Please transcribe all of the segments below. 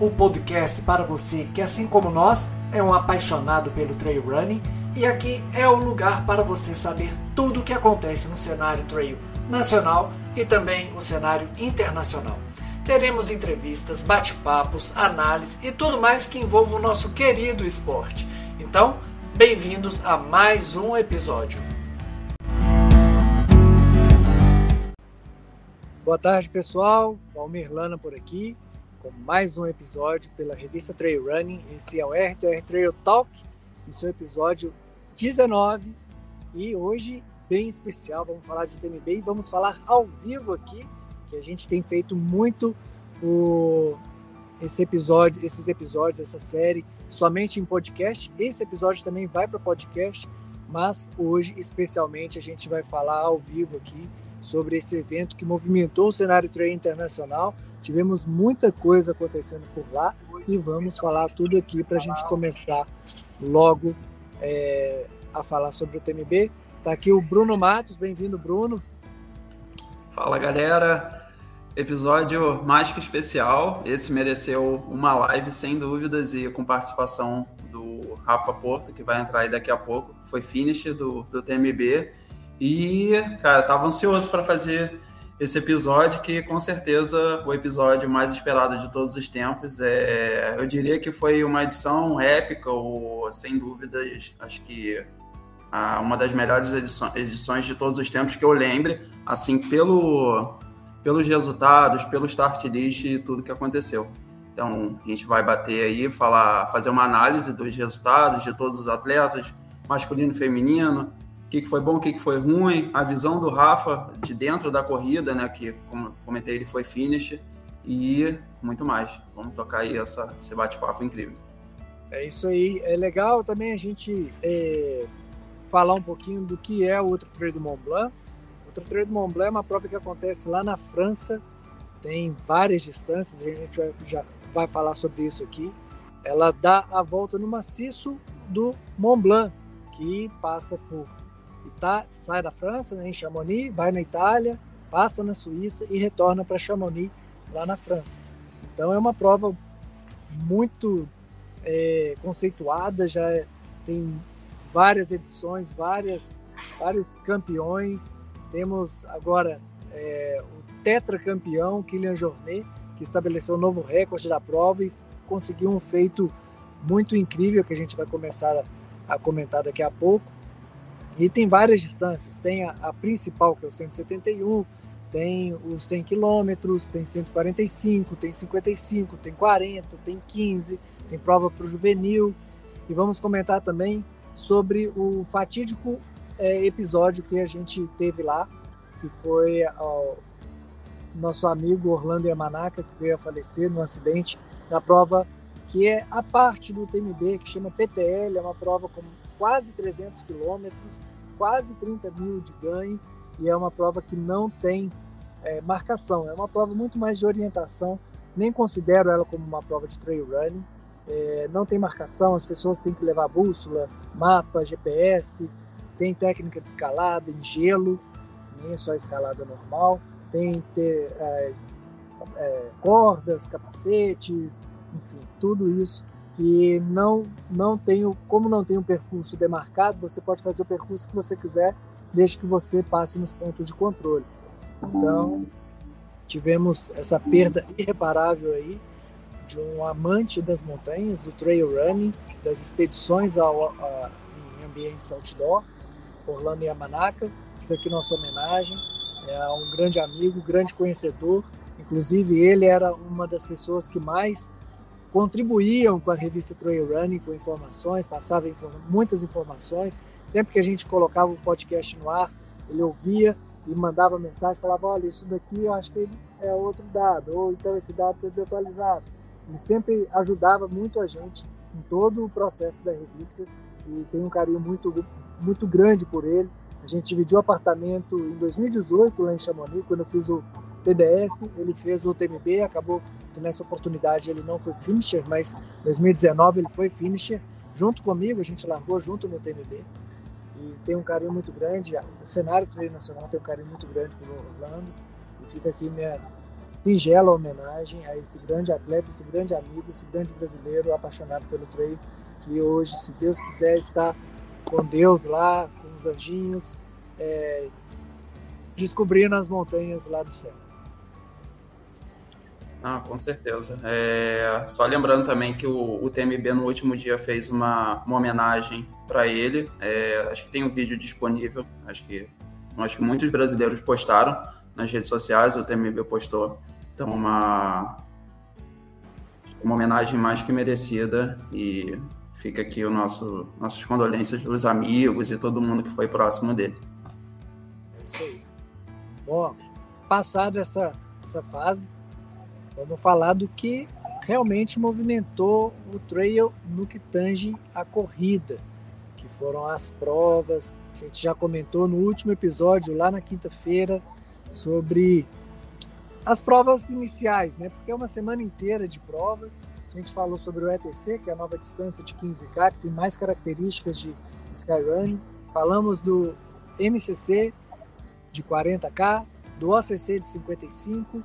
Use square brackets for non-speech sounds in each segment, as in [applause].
o podcast para você que, assim como nós, é um apaixonado pelo trail running e aqui é o lugar para você saber tudo o que acontece no cenário trail nacional e também o cenário internacional. Teremos entrevistas, bate-papos, análise e tudo mais que envolva o nosso querido esporte. Então, bem-vindos a mais um episódio. Boa tarde, pessoal. Valmir Lana por aqui, com mais um episódio pela revista Trail Running. Esse é o RTR Trail Talk, em seu episódio 19. E hoje, bem especial, vamos falar de UTMB e vamos falar ao vivo aqui, que a gente tem feito muito o, esse episódio, esses episódios, essa série, somente em podcast. Esse episódio também vai para podcast, mas hoje, especialmente, a gente vai falar ao vivo aqui sobre esse evento que movimentou o cenário trail internacional. Tivemos muita coisa acontecendo por lá e vamos falar tudo aqui para a gente começar logo é, a falar sobre o TMB. Está aqui o Bruno Matos, bem-vindo, Bruno. Fala galera, episódio mais que especial. Esse mereceu uma live sem dúvidas e com participação do Rafa Porto, que vai entrar aí daqui a pouco. Foi finish do, do TMB e, cara, tava ansioso para fazer esse episódio, que com certeza o episódio mais esperado de todos os tempos. É, eu diria que foi uma edição épica, ou sem dúvidas, acho que uma das melhores edições, edições de todos os tempos que eu lembre, assim, pelo, pelos resultados, pelo start list e tudo que aconteceu. Então, a gente vai bater aí, falar, fazer uma análise dos resultados de todos os atletas, masculino e feminino, que, que foi bom, o que, que foi ruim, a visão do Rafa de dentro da corrida, né? Que, como comentei, ele foi finish e muito mais. Vamos tocar aí essa, esse bate-papo incrível. É isso aí. É legal também a gente é, falar um pouquinho do que é o Outro Trail do Mont Blanc. O Outro Trail do Mont Blanc é uma prova que acontece lá na França, tem várias distâncias, a gente vai, já vai falar sobre isso aqui. Ela dá a volta no maciço do Mont Blanc, que passa por tá, sai da França, né, em Chamonix, vai na Itália, passa na Suíça e retorna para Chamonix, lá na França. Então é uma prova muito é, conceituada, já tem várias edições, várias, vários campeões. Temos agora é, o tetracampeão Kylian Jornet, que estabeleceu um novo recorde da prova e conseguiu um feito muito incrível que a gente vai começar a, a comentar daqui a pouco. E tem várias distâncias, tem a, a principal, que é o 171, tem os 100 quilômetros, tem 145, tem 55, tem 40, tem 15, tem prova para o juvenil. E vamos comentar também sobre o fatídico é, episódio que a gente teve lá, que foi o nosso amigo Orlando Yamanaka, que veio a falecer no acidente da prova que é a parte do TMB, que chama PTL, é uma prova com quase 300 quilômetros, quase 30 mil de ganho, e é uma prova que não tem é, marcação, é uma prova muito mais de orientação, nem considero ela como uma prova de trail running, é, não tem marcação, as pessoas têm que levar bússola, mapa, GPS, tem técnica de escalada em gelo, nem é só escalada normal, tem ter é, é cordas, capacetes, enfim, tudo isso e não não tenho como não tem um percurso demarcado você pode fazer o percurso que você quiser desde que você passe nos pontos de controle. Então tivemos essa perda irreparável aí de um amante das montanhas do trail running das expedições ao, a, em ambientes outdoor Orlando Yamanaka fica aqui nossa homenagem é um grande amigo grande conhecedor inclusive ele era uma das pessoas que mais contribuíam com a revista Trail Running com informações, passavam muitas informações. Sempre que a gente colocava o podcast no ar, ele ouvia e mandava mensagem, falava, olha, isso daqui eu acho que é outro dado, ou então esse dado está desatualizado. Ele sempre ajudava muito a gente em todo o processo da revista e tem um carinho muito, muito grande por ele. A gente dividiu apartamento em 2018 lá em Chamonix, quando eu fiz o TDS, ele fez o TMB, acabou que nessa oportunidade ele não foi finisher, mas em 2019 ele foi finisher. Junto comigo, a gente largou junto no TMB. E tem um carinho muito grande, o cenário do nacional tem um carinho muito grande pelo Orlando. E fica aqui minha, singela homenagem a esse grande atleta, esse grande amigo, esse grande brasileiro apaixonado pelo trail, que hoje, se Deus quiser, está com Deus lá, com os anjinhos, é, descobrindo as montanhas lá do céu. Ah, com certeza. É, só lembrando também que o, o, TMB no último dia fez uma, uma homenagem para ele. É, acho que tem um vídeo disponível. Acho que, acho que muitos brasileiros postaram nas redes sociais. O TMB postou. Então, uma, uma homenagem mais que merecida. E fica aqui o nosso nossas condolências dos amigos e todo mundo que foi próximo dele. É isso aí. Bom, passado essa, essa fase, Vamos falar do que realmente movimentou o trail no que tange a corrida, que foram as provas. A gente já comentou no último episódio, lá na quinta-feira, sobre as provas iniciais, né? Porque é uma semana inteira de provas. A gente falou sobre o ETC, que é a nova distância de 15K, que tem mais características de Skyrunning. Falamos do MCC de 40K, do OCC de 55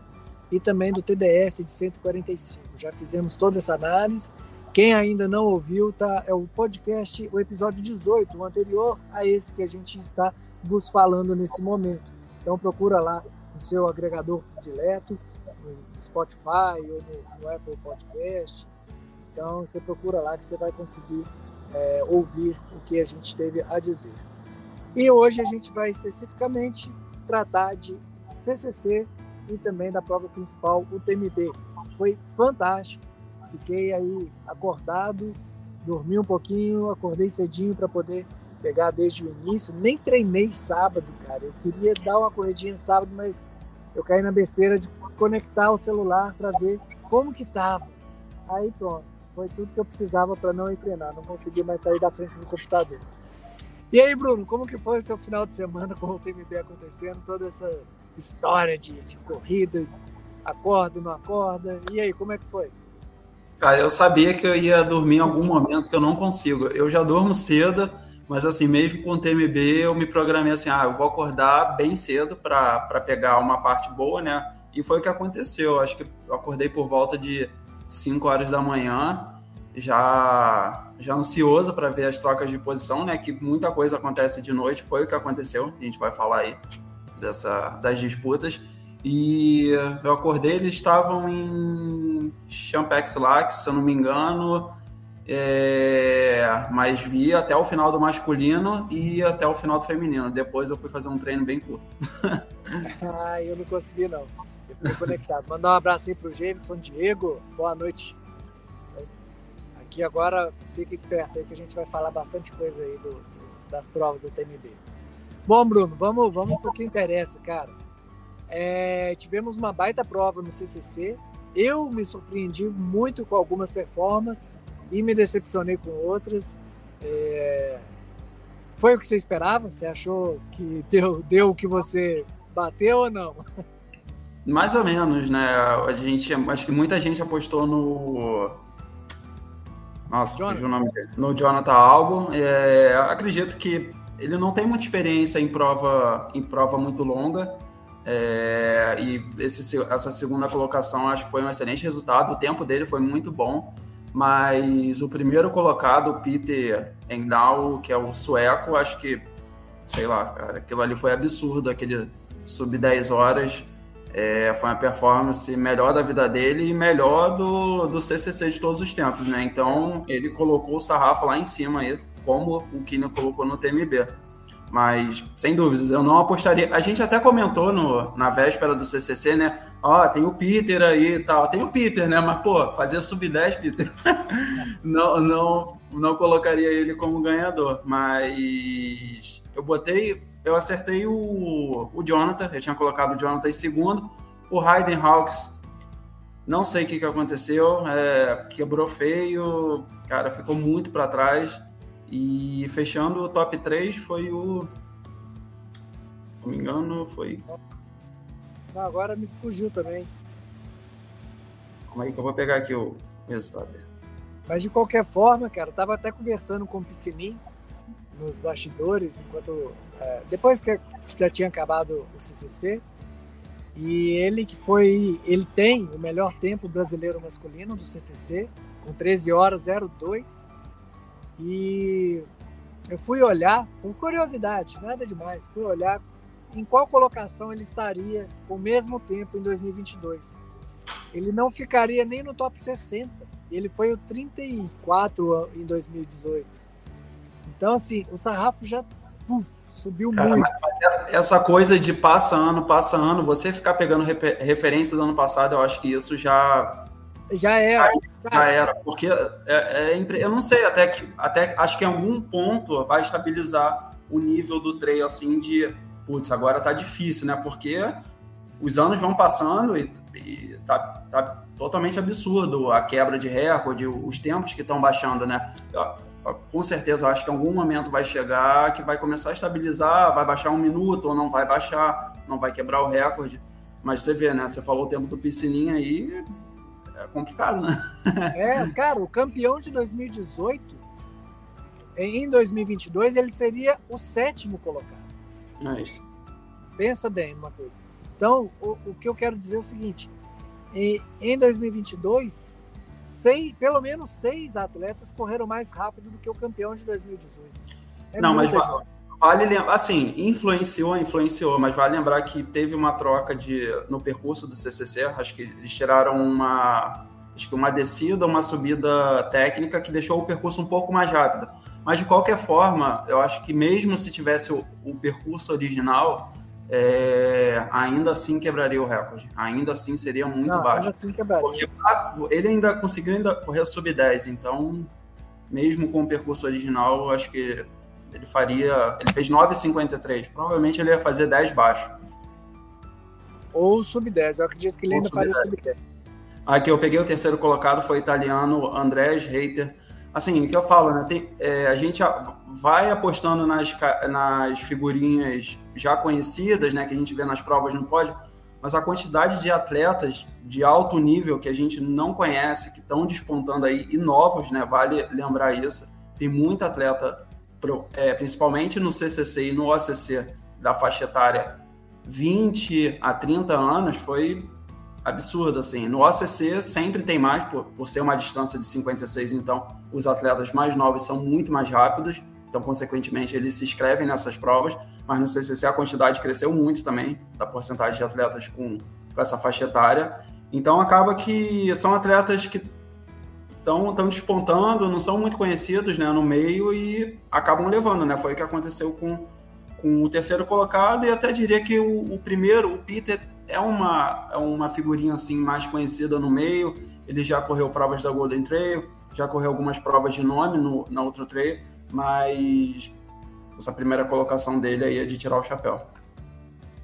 e também do TDS de 145. Já fizemos toda essa análise. Quem ainda não ouviu, tá, é o podcast, o episódio 18, o anterior a esse que a gente está vos falando nesse momento. Então procura lá no seu agregador dileto, no Spotify ou no, no Apple Podcast. Então você procura lá que você vai conseguir é, ouvir o que a gente teve a dizer. E hoje a gente vai especificamente tratar de CCC e também da prova principal, o TMB. Foi fantástico. Fiquei aí acordado, dormi um pouquinho, acordei cedinho para poder pegar desde o início. Nem treinei sábado, cara. Eu queria dar uma corridinha sábado, mas eu caí na besteira de conectar o celular para ver como que tava. Aí pronto, foi tudo que eu precisava para não ir treinar. Não consegui mais sair da frente do computador. E aí, Bruno, como que foi o seu final de semana com o TMB acontecendo? Toda essa história de, de corrida, acorda, não acorda. E aí, como é que foi? Cara, eu sabia que eu ia dormir em algum momento que eu não consigo. Eu já durmo cedo, mas assim, mesmo com o TMB, eu me programei assim, ah, eu vou acordar bem cedo para pegar uma parte boa, né? E foi o que aconteceu. Acho que eu acordei por volta de 5 horas da manhã, já já ansioso para ver as trocas de posição, né? Que muita coisa acontece de noite, foi o que aconteceu. A gente vai falar aí dessa, das disputas. E eu acordei, eles estavam em Champex Lac, se eu não me engano, é, mas vi até o final do masculino e até o final do feminino. Depois eu fui fazer um treino bem curto. [laughs] ah, eu não consegui não. Eu fiquei conectado. Mandar um abraço aí pro Jameson Diego. Boa noite. Aqui agora fica esperto aí que a gente vai falar bastante coisa aí do, do das provas do TMB. Bom, Bruno, vamos, vamos para o que interessa, cara. É, tivemos uma baita prova no CCC. Eu me surpreendi muito com algumas performances e me decepcionei com outras. É, foi o que você esperava? Você achou que deu, deu o que você bateu ou não? Mais ou menos, né? A gente, acho que muita gente apostou no. Nossa, Jonathan. o nome dele. No Jonathan Albon. É, acredito que ele não tem muita experiência em prova, em prova muito longa. É, e esse, essa segunda colocação acho que foi um excelente resultado. O tempo dele foi muito bom, mas o primeiro colocado, o Peter Engdahl, que é o sueco, acho que, sei lá, cara, aquilo ali foi absurdo, aquele sub 10 horas. É, foi uma performance melhor da vida dele e melhor do, do CCC de todos os tempos, né? Então ele colocou o sarrafo lá em cima aí como o Kino colocou no TMB. Mas, sem dúvidas, eu não apostaria. A gente até comentou no, na véspera do CCC, né? Ó, oh, tem o Peter aí e tal. Tem o Peter, né? Mas, pô, fazer sub-10, Peter, [laughs] não, não, não colocaria ele como ganhador. Mas eu botei, eu acertei o, o Jonathan. Eu tinha colocado o Jonathan em segundo. O Hayden Hawks, não sei o que, que aconteceu. É, quebrou feio. Cara, ficou muito para trás. E fechando o top 3 foi o. Se não me engano, foi. agora me fugiu também. Como é que eu vou pegar aqui o resultado Mas de qualquer forma, cara, eu tava até conversando com o Piscinim nos bastidores, enquanto. É, depois que já tinha acabado o CCC. E ele que foi, ele tem o melhor tempo brasileiro masculino do CCC, com 13 horas 02. E eu fui olhar, por curiosidade, nada demais, fui olhar em qual colocação ele estaria o mesmo tempo em 2022. Ele não ficaria nem no top 60. Ele foi o 34 em 2018. Então, assim, o sarrafo já puf, subiu Cara, muito. essa coisa de passa ano, passa ano, você ficar pegando referência do ano passado, eu acho que isso já. Já era. Já era, porque é, é, eu não sei, até que até acho que em algum ponto vai estabilizar o nível do trail assim de putz, agora tá difícil, né? Porque os anos vão passando e, e tá, tá, totalmente absurdo a quebra de recorde, os tempos que estão baixando, né? Eu, com certeza, eu acho que em algum momento vai chegar que vai começar a estabilizar, vai baixar um minuto ou não vai baixar, não vai quebrar o recorde. Mas você vê, né? Você falou o tempo do piscininha aí, é complicado, né? É, cara, o campeão de 2018, em 2022, ele seria o sétimo colocado. É isso. Pensa bem uma coisa. Então, o, o que eu quero dizer é o seguinte: em, em 2022, seis, pelo menos seis atletas correram mais rápido do que o campeão de 2018. É Não, mas vale lembrar, assim, influenciou, influenciou, mas vale lembrar que teve uma troca de no percurso do CCC, acho que eles tiraram uma acho que uma descida, uma subida técnica que deixou o percurso um pouco mais rápido. Mas de qualquer forma, eu acho que mesmo se tivesse o, o percurso original, é, ainda assim quebraria o recorde. Ainda assim seria muito Não, baixo. Ainda assim quebraria. Porque ele ainda conseguiu ainda correr sub 10, então, mesmo com o percurso original, eu acho que ele faria. Ele fez 9,53. Provavelmente ele ia fazer 10 baixo. Ou sub 10. Eu acredito que ele Ou ainda faria 10. sub 10. Aqui eu peguei o terceiro colocado, foi o italiano Andrés Reiter. Assim, o que eu falo, né? Tem, é, a gente vai apostando nas, nas figurinhas já conhecidas, né, que a gente vê nas provas no pódio, mas a quantidade de atletas de alto nível que a gente não conhece, que estão despontando aí, e novos, né, vale lembrar isso. Tem muito atleta, é, principalmente no CCC e no OCC, da faixa etária 20 a 30 anos, foi absurdo, assim. No OCC sempre tem mais, por, por ser uma distância de 56, então os atletas mais novos são muito mais rápidos, então, consequentemente, eles se inscrevem nessas provas, mas no CCC a quantidade cresceu muito também, da porcentagem de atletas com, com essa faixa etária. Então, acaba que são atletas que estão despontando, não são muito conhecidos né, no meio e acabam levando, né? Foi o que aconteceu com, com o terceiro colocado e até diria que o, o primeiro, o Peter, é uma, é uma figurinha assim mais conhecida no meio. Ele já correu provas da Golden Trail, já correu algumas provas de nome no, na outra trail mas essa primeira colocação dele aí é de tirar o chapéu.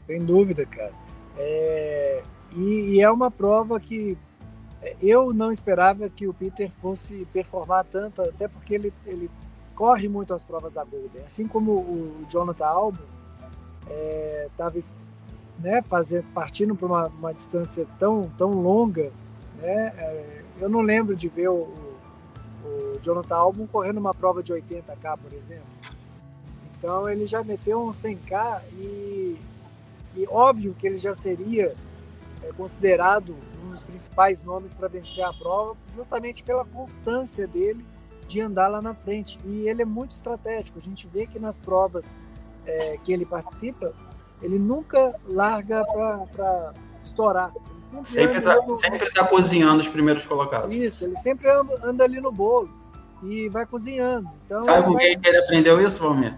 Sem dúvida, cara. É... E, e, é uma prova que eu não esperava que o Peter fosse performar tanto, até porque ele, ele corre muito as provas da Golden. Assim como o Jonathan Albon estava é, né, partindo para uma, uma, distância tão, tão longa, né, é, eu não lembro de ver o, o Jonathan Albon correndo uma prova de 80k, por exemplo. Então ele já meteu um 100k e, e óbvio que ele já seria é, considerado um dos principais nomes para vencer a prova, justamente pela constância dele de andar lá na frente. E ele é muito estratégico. A gente vê que nas provas é, que ele participa, ele nunca larga para estourar. Ele sempre sempre está no... tá cozinhando os primeiros colocados. Isso, ele sempre anda, anda ali no bolo e vai cozinhando. Então, Sabe com quem que ele aprendeu isso, Valmir?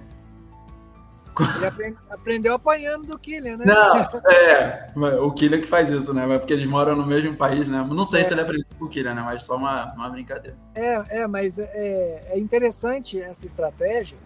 Ele aprende, aprendeu apanhando do Killian, né? Não, [laughs] é. O Killian que faz isso, né? Mas porque eles moram no mesmo país, né? Não sei é. se ele aprendeu com o Killian, né? Mas só uma, uma brincadeira. É, é mas é, é interessante essa estratégia,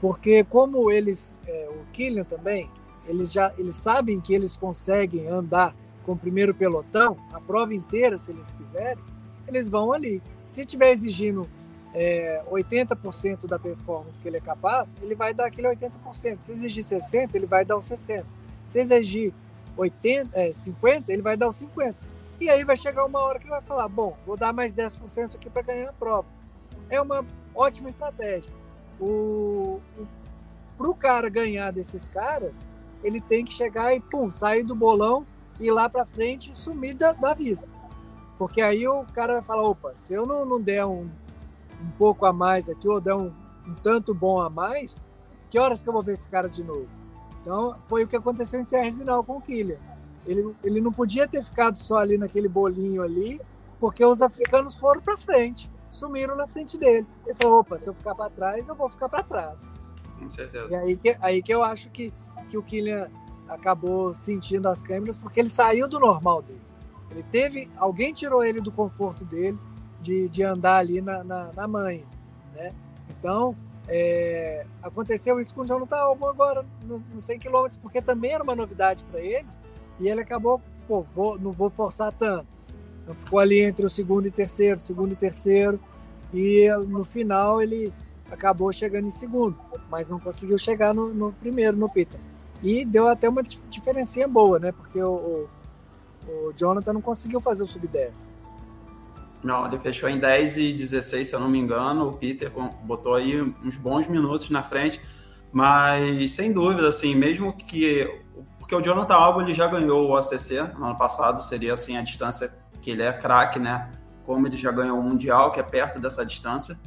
porque como eles, é, o Killian também, eles já eles sabem que eles conseguem andar com o primeiro pelotão a prova inteira, se eles quiserem, eles vão ali. Se tiver exigindo é, 80% da performance que ele é capaz, ele vai dar aquele 80%. Se exigir 60%, ele vai dar os 60%. Se exigir 80, é, 50%, ele vai dar os 50%. E aí vai chegar uma hora que ele vai falar: bom, vou dar mais 10% aqui para ganhar a prova. É uma ótima estratégia. O, o, para o cara ganhar desses caras, ele tem que chegar e, pum, sair do bolão ir lá para frente e sumir da, da, vista. Porque aí o cara vai falar, opa, se eu não, não der um, um pouco a mais aqui, ou der um, um tanto bom a mais, que horas que eu vou ver esse cara de novo? Então, foi o que aconteceu em Serra Zinal com o Kylian. Ele, ele não podia ter ficado só ali naquele bolinho ali, porque os africanos foram para frente, sumiram na frente dele. Ele falou: opa, se eu ficar para trás, eu vou ficar para trás. Com certeza. E aí que, aí que eu acho que, que o Kylian acabou sentindo as câmeras, porque ele saiu do normal dele. Ele teve. Alguém tirou ele do conforto dele de, de andar ali na, na, na manha. Né? Então, é, aconteceu isso com o Jonathan Albon agora, nos 100 km, porque também era uma novidade para ele e ele acabou, pô, vou, não vou forçar tanto. Então ficou ali entre o segundo e terceiro, segundo e terceiro, e no final ele acabou chegando em segundo, mas não conseguiu chegar no, no primeiro, no Peter. E deu até uma diferencinha boa, né? Porque o, o, o Jonathan não conseguiu fazer o sub-10. Não, ele fechou em 10 e 16, se eu não me engano. O Peter botou aí uns bons minutos na frente, mas sem dúvida, assim, mesmo que porque o Jonathan Alba ele já ganhou o ACC no ano passado, seria assim a distância que ele é craque, né? Como ele já ganhou o Mundial, que é perto dessa distância.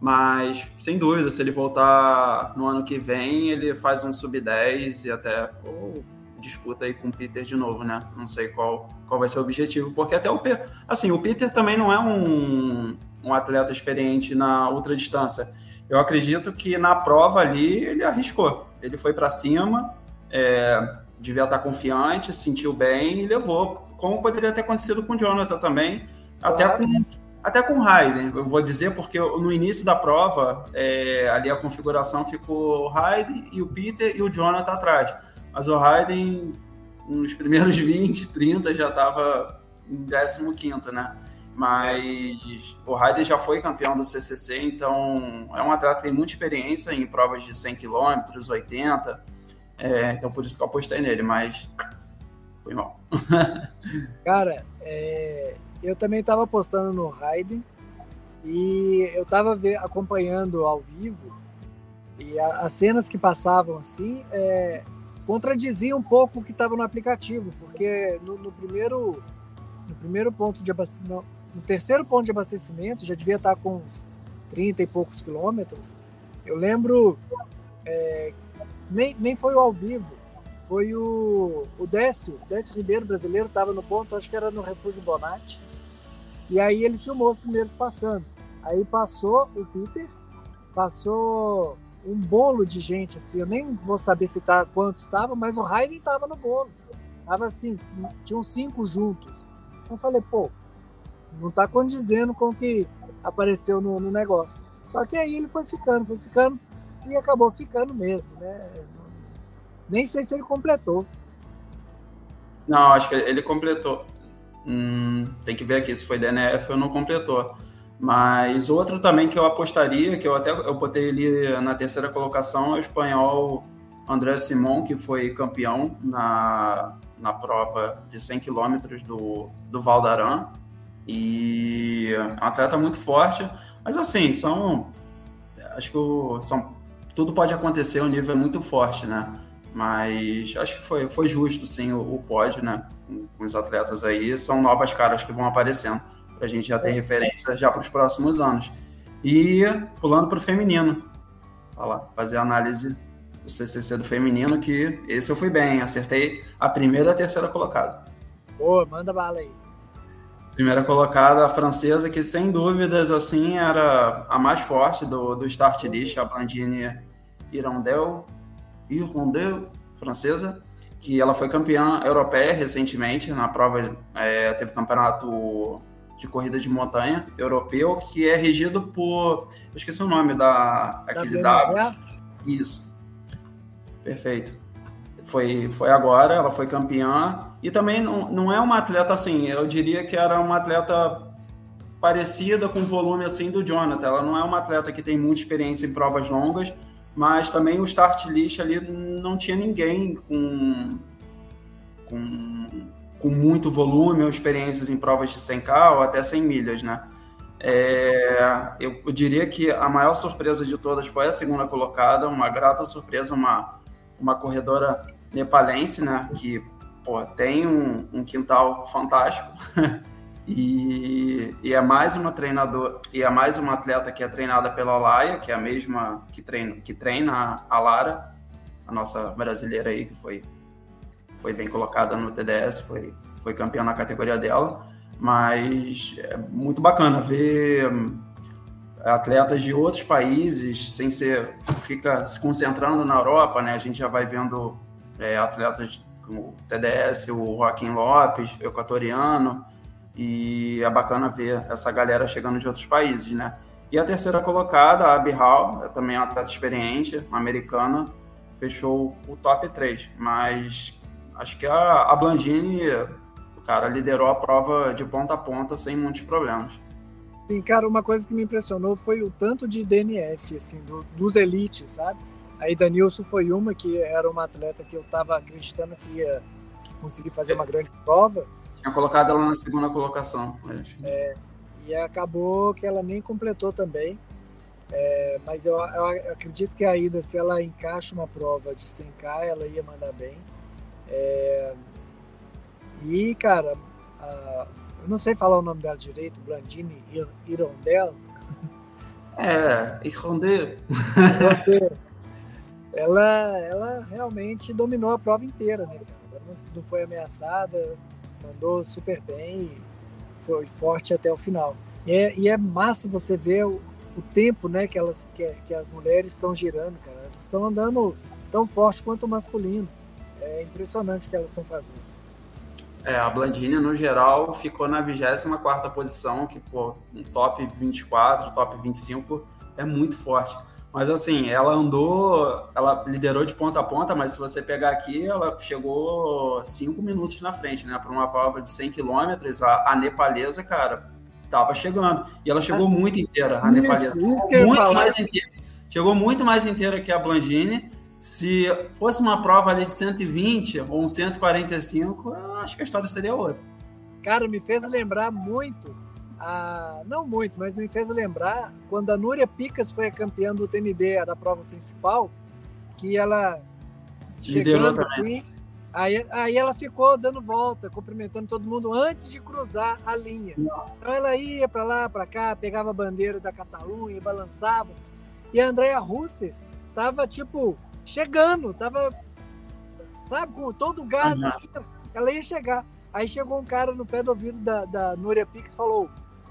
Mas, sem dúvida, se ele voltar no ano que vem, ele faz um sub-10 e até oh, disputa aí com o Peter de novo, né? Não sei qual, qual vai ser o objetivo, porque até o assim, o Peter também não é um, um atleta experiente na ultra distância. Eu acredito que na prova ali ele arriscou. Ele foi para cima, é, devia estar confiante, sentiu bem e levou. Como poderia ter acontecido com o Jonathan também, claro. até com até com o Raiden, eu vou dizer, porque no início da prova, é, ali a configuração ficou o Raiden e o Peter e o Jonathan atrás. Mas o Raiden, nos primeiros [laughs] 20, 30, já estava em 15, né? Mas o Raiden já foi campeão do CCC, então é um atleta que tem muita experiência em provas de 100 km, 80 é, então por isso que eu apostei nele, mas foi mal. [laughs] Cara, é, eu também estava apostando no Raiden e eu estava acompanhando ao vivo e a, as cenas que passavam assim é, contradiziam um pouco o que estava no aplicativo, porque no, no, primeiro no primeiro ponto de no, no terceiro ponto de abastecimento já devia estar com uns 30 e poucos quilômetros. Eu lembro é, nem, nem foi o ao vivo. Foi o, o Décio, Décio Ribeiro, brasileiro, estava no ponto, acho que era no Refúgio Bonatti. E aí ele filmou os primeiros passando. Aí passou o Peter, passou um bolo de gente, assim, eu nem vou saber se tá, quantos estava, mas o Raiden estava no bolo. Tava assim, tinham cinco juntos. Então eu falei, pô, não está condizendo com o que apareceu no, no negócio. Só que aí ele foi ficando, foi ficando e acabou ficando mesmo, né? Nem sei se ele completou. Não, acho que ele completou. Hum, tem que ver aqui se foi DNF ou não completou. Mas outro também que eu apostaria, que eu até eu botei ele na terceira colocação, é o espanhol André Simon, que foi campeão na, na prova de 100 km do, do Valdaran. E é um atleta muito forte. Mas assim, são. Acho que são tudo pode acontecer, o nível é muito forte, né? Mas acho que foi, foi justo, sim, o, o pódio, né? Com, os atletas aí. São novas caras que vão aparecendo, para a gente já ter referência já para os próximos anos. E pulando para o feminino, falar, fazer a análise do CCC do feminino, que esse eu fui bem, acertei a primeira e a terceira colocada. Boa, manda bala aí. Primeira colocada, a francesa, que sem dúvidas, assim, era a mais forte do, do start list, a Blandine Irondel, Irondel, francesa, que ela foi campeã europeia recentemente, na prova, é, teve campeonato de corrida de montanha europeu, que é regido por, eu esqueci o nome da, aquele W. Isso. Perfeito foi, foi agora, ela foi campeã. E também não, não é uma atleta assim, eu diria que era uma atleta parecida com o volume assim do Jonathan. Ela não é uma atleta que tem muita experiência em provas longas, mas também o start list ali não tinha ninguém com, com, com muito volume ou experiências em provas de 100K ou até 100 milhas, né? É, eu, eu, diria que a maior surpresa de todas foi a segunda colocada, uma grata surpresa, uma, uma corredora nepalense, né? Que pô, tem um, um quintal fantástico. [laughs] E, e, é mais uma treinador e é mais uma atleta que é treinada pela Laia, que é a mesma que treina, que treina a Lara, a nossa brasileira aí que foi foi bem colocada no TDS, foi foi campeã na categoria dela, mas é muito bacana ver hum, atletas de outros países sem ser fica se concentrando na Europa, né? A gente já vai vendo é, atletas como o TDS, o Joaquim Lopes, equatoriano, e é bacana ver essa galera chegando de outros países, né? E a terceira colocada, a Abby Hall, é também uma atleta experiente, uma americana, fechou o top 3. Mas acho que a, a Blandini, cara, liderou a prova de ponta a ponta sem muitos problemas. Sim, cara, uma coisa que me impressionou foi o tanto de DNF, assim, do, dos elites, sabe? Aí Danilson foi uma que era uma atleta que eu estava acreditando que ia conseguir fazer uma grande prova, tinha colocado ela na segunda colocação. É, e acabou que ela nem completou também. É, mas eu, eu, acredito que a Ida, se ela encaixa uma prova de 100K, ela ia mandar bem. É, e, cara, a, eu não sei falar o nome dela direito, Blandini Irondel. [laughs] É, Irondel. ela, ela realmente dominou a prova inteira, né? Ela não, não foi ameaçada, mandou super bem, foi forte até o final. E é, e é massa você ver o, o tempo né, que, elas, que, que as mulheres estão girando, cara. Elas estão andando tão forte quanto o masculino. É impressionante o que elas estão fazendo. É, a Blandini, no geral, ficou na 24 posição, que, pô, um top 24, top 25 é muito forte. Mas assim, ela andou, ela liderou de ponta a ponta, mas se você pegar aqui, ela chegou cinco minutos na frente, né? Para uma prova de 100 quilômetros, a, a, nepalesa, cara, tava chegando. E ela chegou muito inteira, a isso, nepalesa. Isso que muito mais inteira. Chegou muito mais inteira que a Blandini. Se fosse uma prova ali de 120 ou um 145, eu acho que a história seria outra. Cara, me fez lembrar muito a, não muito, mas me fez lembrar quando a Núria Picas foi a campeã do TMB, da prova principal, que ela chegando assim, aí, aí ela ficou dando volta, cumprimentando todo mundo antes de cruzar a linha. Então ela ia para lá, para cá, pegava a bandeira da Catalunha, balançava. E a Andrea Russi tava tipo chegando, tava sabe, com todo o gás, uhum. assim, ela ia chegar. Aí chegou um cara no pé do ouvido da, da Núria Pix e falou: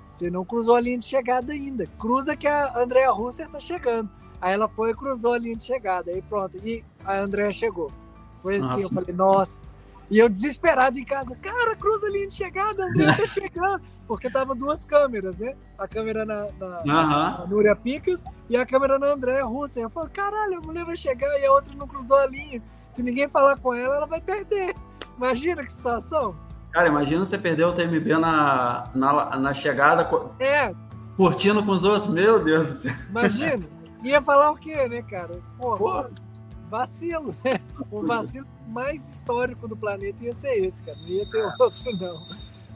você não cruzou a linha de chegada ainda. Cruza que a Andrea Russer tá chegando. Aí ela foi e cruzou a linha de chegada. Aí pronto. E a Andrea chegou. Foi assim, nossa. eu falei, nossa. E eu desesperado em casa, cara, cruza a linha de chegada, a Andrea tá [laughs] chegando. Porque tava duas câmeras, né? A câmera na, na, uhum. na Núria Picas e a câmera na Andrea Russer. Eu falei, caralho, a mulher vai chegar e a outra não cruzou a linha. Se ninguém falar com ela, ela vai perder. Imagina que situação. Cara, imagina você perder o TMB na, na, na chegada, é. curtindo com os outros. Meu Deus do céu. Imagina. Ia falar o quê, né, cara? Pô, Pô. Vacilo, né? O vacilo mais histórico do planeta ia ser esse, cara. Não ia ter é. outro, não.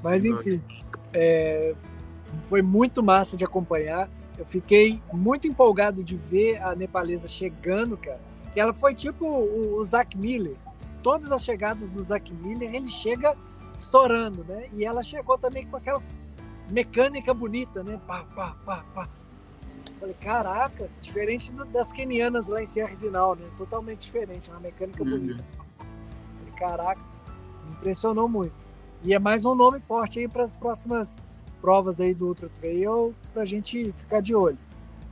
Mas, enfim, é, foi muito massa de acompanhar. Eu fiquei muito empolgado de ver a nepalesa chegando, cara. Que ela foi tipo o, o Zac Miller. Todas as chegadas do Zac Miller, ele chega estourando, né? E ela chegou também com aquela mecânica bonita, né? Pá, pá, pá, pá. Eu falei, caraca, diferente do, das kenianas lá em Serra Zinal, né? Totalmente diferente, uma mecânica uhum. bonita. Falei, caraca, me impressionou muito. E é mais um nome forte aí para as próximas provas aí do Ultra Trail para a gente ficar de olho.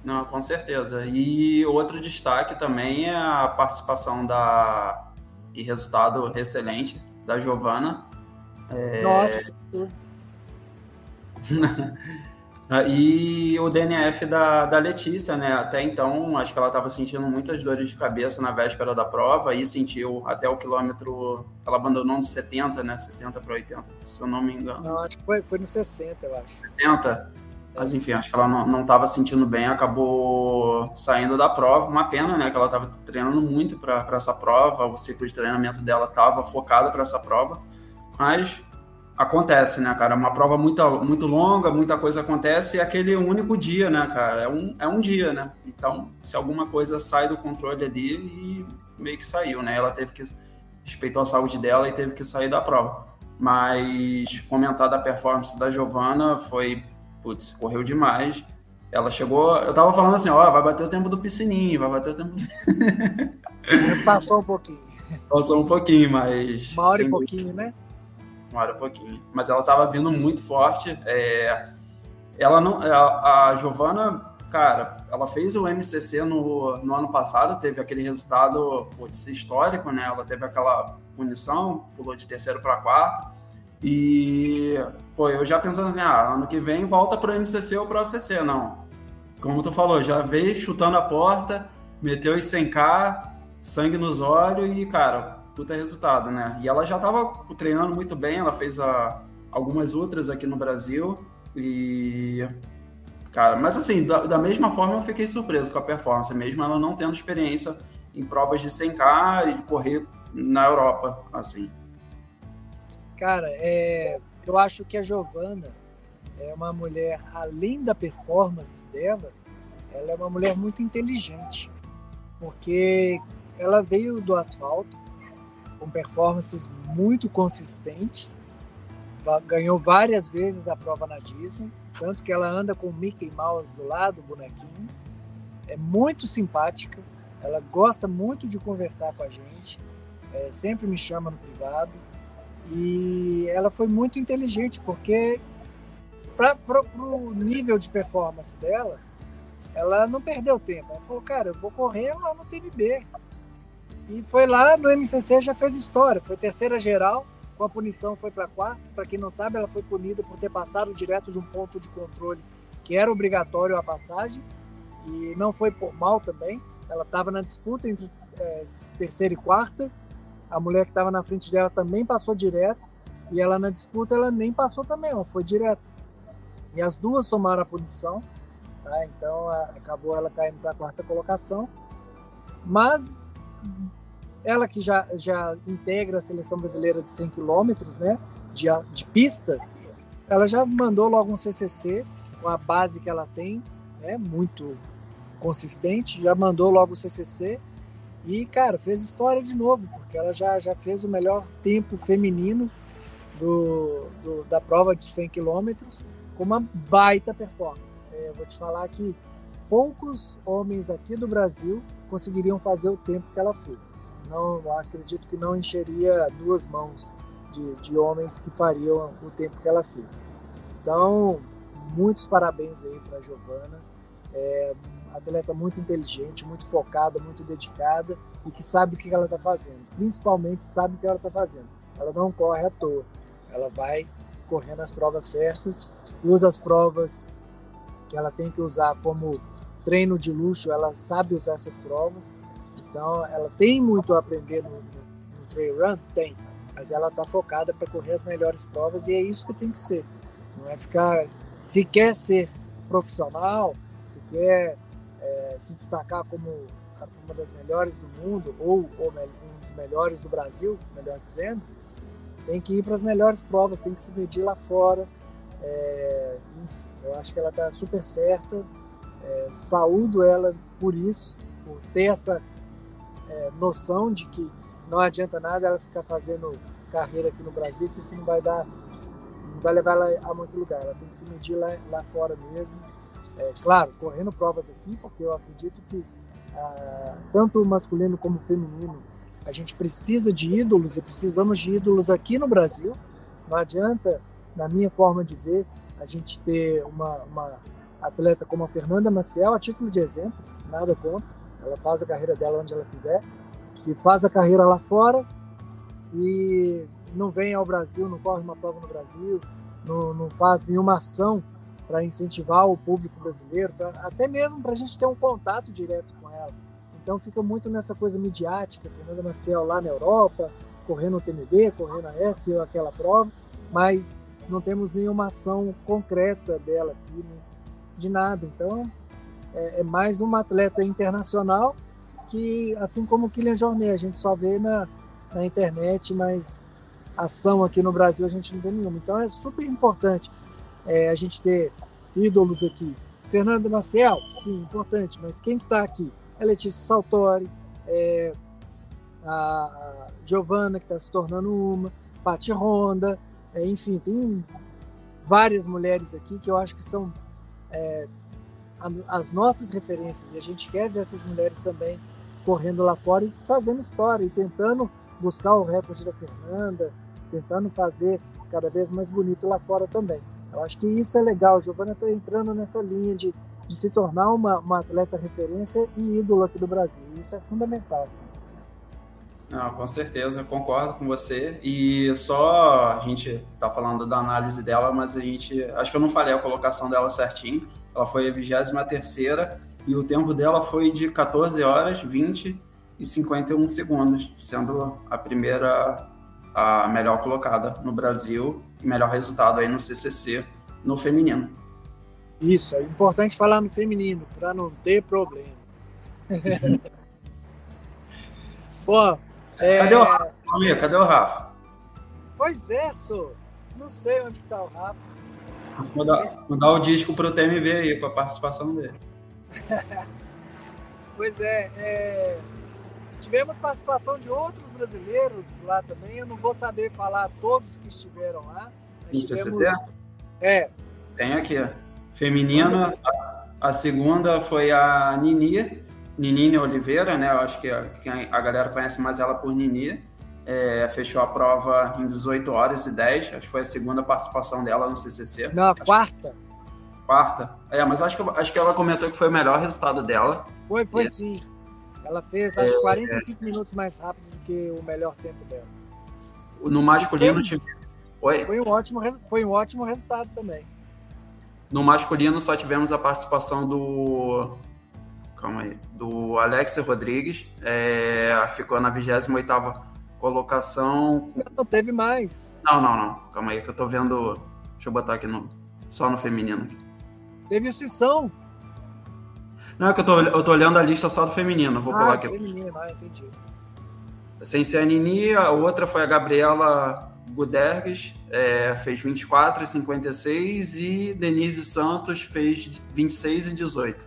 Não, com certeza. E outro destaque também é a participação da e resultado excelente da Giovana, é... Nossa. [laughs] [laughs] e o DNF da, da Letícia, né? Até então, acho que ela estava sentindo muitas dores de cabeça na véspera da prova e sentiu até o quilômetro. Ela abandonou nos 70, né? 70 para 80, se eu não me engano. Não, acho que foi, foi no 60, eu acho. 60? Mas enfim, acho que ela não estava sentindo bem, acabou saindo da prova. Uma pena, né? Que ela estava treinando muito para essa prova, o ciclo de treinamento dela estava focado para essa prova. Mas acontece, né, cara? É uma prova muito, muito longa, muita coisa acontece e é aquele único dia, né, cara? É um, é um dia, né? Então, se alguma coisa sai do controle ali, e meio que saiu, né? Ela teve que respeitou a saúde dela e teve que sair da prova. Mas comentar da performance da Giovana foi, putz, correu demais. Ela chegou, eu tava falando assim, ó, vai bater o tempo do piscininho, vai bater o tempo. [laughs] Passou um pouquinho. Passou um pouquinho, mas. Uma hora e pouquinho, né? Hora e pouquinho. Mas ela tava vindo muito forte. É... Ela não. A, a Giovana, cara, ela fez o MCC no, no ano passado, teve aquele resultado histórico, né? Ela teve aquela punição, pulou de terceiro para quarto. E, pô, eu já pensando assim, ah, ano que vem volta pro MCC ou pro ACC, não. Como tu falou, já veio chutando a porta, meteu os 100k, sangue nos olhos e, cara, puta resultado, né? E ela já tava treinando muito bem, ela fez a, algumas outras aqui no Brasil e... Cara, mas assim, da, da mesma forma eu fiquei surpreso com a performance, mesmo ela não tendo experiência em provas de 100k e correr na Europa, assim. Cara, é, eu acho que a Giovana é uma mulher, além da performance dela, ela é uma mulher muito inteligente, porque ela veio do asfalto com performances muito consistentes, ganhou várias vezes a prova na Disney, tanto que ela anda com o Mickey Mouse do lado, o bonequinho. É muito simpática, ela gosta muito de conversar com a gente, é, sempre me chama no privado. E ela foi muito inteligente, porque para o nível de performance dela, ela não perdeu tempo. Ela falou, cara, eu vou correr lá no TNB. E foi lá no MCC, já fez história. Foi terceira geral, com a punição foi para quarta. Para quem não sabe, ela foi punida por ter passado direto de um ponto de controle que era obrigatório a passagem. E não foi por mal também. Ela estava na disputa entre é, terceira e quarta a mulher que estava na frente dela também passou direto e ela na disputa ela nem passou também, ela foi direto. E as duas tomaram a punição, tá? Então a, acabou ela caindo para a quarta colocação. Mas ela que já, já integra a seleção brasileira de 100 km, né, de, de pista, ela já mandou logo um CCC com a base que ela tem, né, muito consistente, já mandou logo o CCC e, cara, fez história de novo, porque ela já, já fez o melhor tempo feminino do, do da prova de 100 km com uma baita performance. É, eu vou te falar que poucos homens aqui do Brasil conseguiriam fazer o tempo que ela fez. Não acredito que não encheria duas mãos de, de homens que fariam o tempo que ela fez. Então, muitos parabéns aí para Giovana. É, atleta muito inteligente, muito focada, muito dedicada e que sabe o que ela está fazendo. Principalmente sabe o que ela está fazendo. Ela não corre à toa. Ela vai correr nas provas certas, usa as provas que ela tem que usar como treino de luxo, ela sabe usar essas provas. Então, ela tem muito a aprender no, no, no trail run? Tem. Mas ela está focada para correr as melhores provas e é isso que tem que ser. Não é ficar. Se quer ser profissional, se quer é, se destacar como uma das melhores do mundo, ou, ou um dos melhores do Brasil, melhor dizendo, tem que ir para as melhores provas, tem que se medir lá fora. É, enfim, eu acho que ela está super certa. É, saúdo ela por isso, por ter essa é, noção de que não adianta nada ela ficar fazendo carreira aqui no Brasil, que isso não vai dar, não vai levar ela a muito lugar. Ela tem que se medir lá, lá fora mesmo. É, claro, correndo provas aqui, porque eu acredito que ah, tanto o masculino como o feminino, a gente precisa de ídolos e precisamos de ídolos aqui no Brasil. Não adianta, na minha forma de ver, a gente ter uma, uma atleta como a Fernanda Maciel a título de exemplo, nada contra. Ela faz a carreira dela onde ela quiser, e faz a carreira lá fora e não vem ao Brasil, não corre uma prova no Brasil, não, não faz nenhuma ação para incentivar o público brasileiro, pra, até mesmo para a gente ter um contato direto com ela. Então fica muito nessa coisa midiática, Fernanda Maciel lá na Europa, correndo o TMB, correndo a S ou aquela prova, mas não temos nenhuma ação concreta dela aqui, né? de nada. Então é, é, mais uma atleta internacional que, assim como o Kylian Jornet, a gente só vê na, na internet, mas ação aqui no Brasil a gente não vê nenhuma. Então é super importante é, a gente ter ídolos aqui. Fernando Maciel, sim, importante, mas quem está aqui? É Letícia Saltori, é a Giovana, que está se tornando uma, Pati Honda, é, enfim, tem várias mulheres aqui que eu acho que são é, as nossas referências e a gente quer ver essas mulheres também correndo lá fora e fazendo história e tentando buscar o recorde da Fernanda, tentando fazer cada vez mais bonito lá fora também. Eu acho que isso é legal. Giovana está entrando nessa linha de, de se tornar uma, uma atleta referência e ídolo aqui do Brasil. Isso é fundamental. Não, com certeza, eu concordo com você. E só a gente tá falando da análise dela, mas a gente. Acho que eu não falei a colocação dela certinho. Ela foi a 23 e o tempo dela foi de 14 horas, 20 e 51 segundos, sendo a primeira, a melhor colocada no Brasil e melhor resultado aí no CCC no feminino. Isso, é importante falar no feminino para não ter problemas. [laughs] Bom, é... Cadê o Rafa? Cadê o Rafa? Pois é, sou. Não sei onde está o Rafa. Vou dar, vou dar o disco pro TMB aí, para participação dele. [laughs] pois é, é, tivemos participação de outros brasileiros lá também. Eu não vou saber falar todos que estiveram lá. No tivemos... CCC? É. Tem aqui. Feminina, a segunda foi a Nini, Ninine Oliveira, né? Eu acho que a, a galera conhece mais ela por Nini. É, fechou a prova em 18 horas e 10. Acho que foi a segunda participação dela no CCC. Não, a quarta. Quarta? É, mas acho que, acho que ela comentou que foi o melhor resultado dela. Foi, foi é. sim. Ela fez, acho, é, 45 minutos mais rápido do que o melhor tempo dela. No masculino, tive... Oi? Foi um, ótimo, foi um ótimo resultado também. No masculino, só tivemos a participação do calma aí, do Alex Rodrigues, é, ficou na 28 colocação. Não teve mais. Não, não, não, calma aí, que eu tô vendo, deixa eu botar aqui no, só no feminino. Teve o Sissão. Não, é que eu tô, eu tô olhando a lista só do feminino, vou ah, pular aqui. feminino, ah, entendi. Sem ser a Nini, a outra foi a Gabriela Gudergues, é, fez 24 e 56, e Denise Santos fez 26 e 18.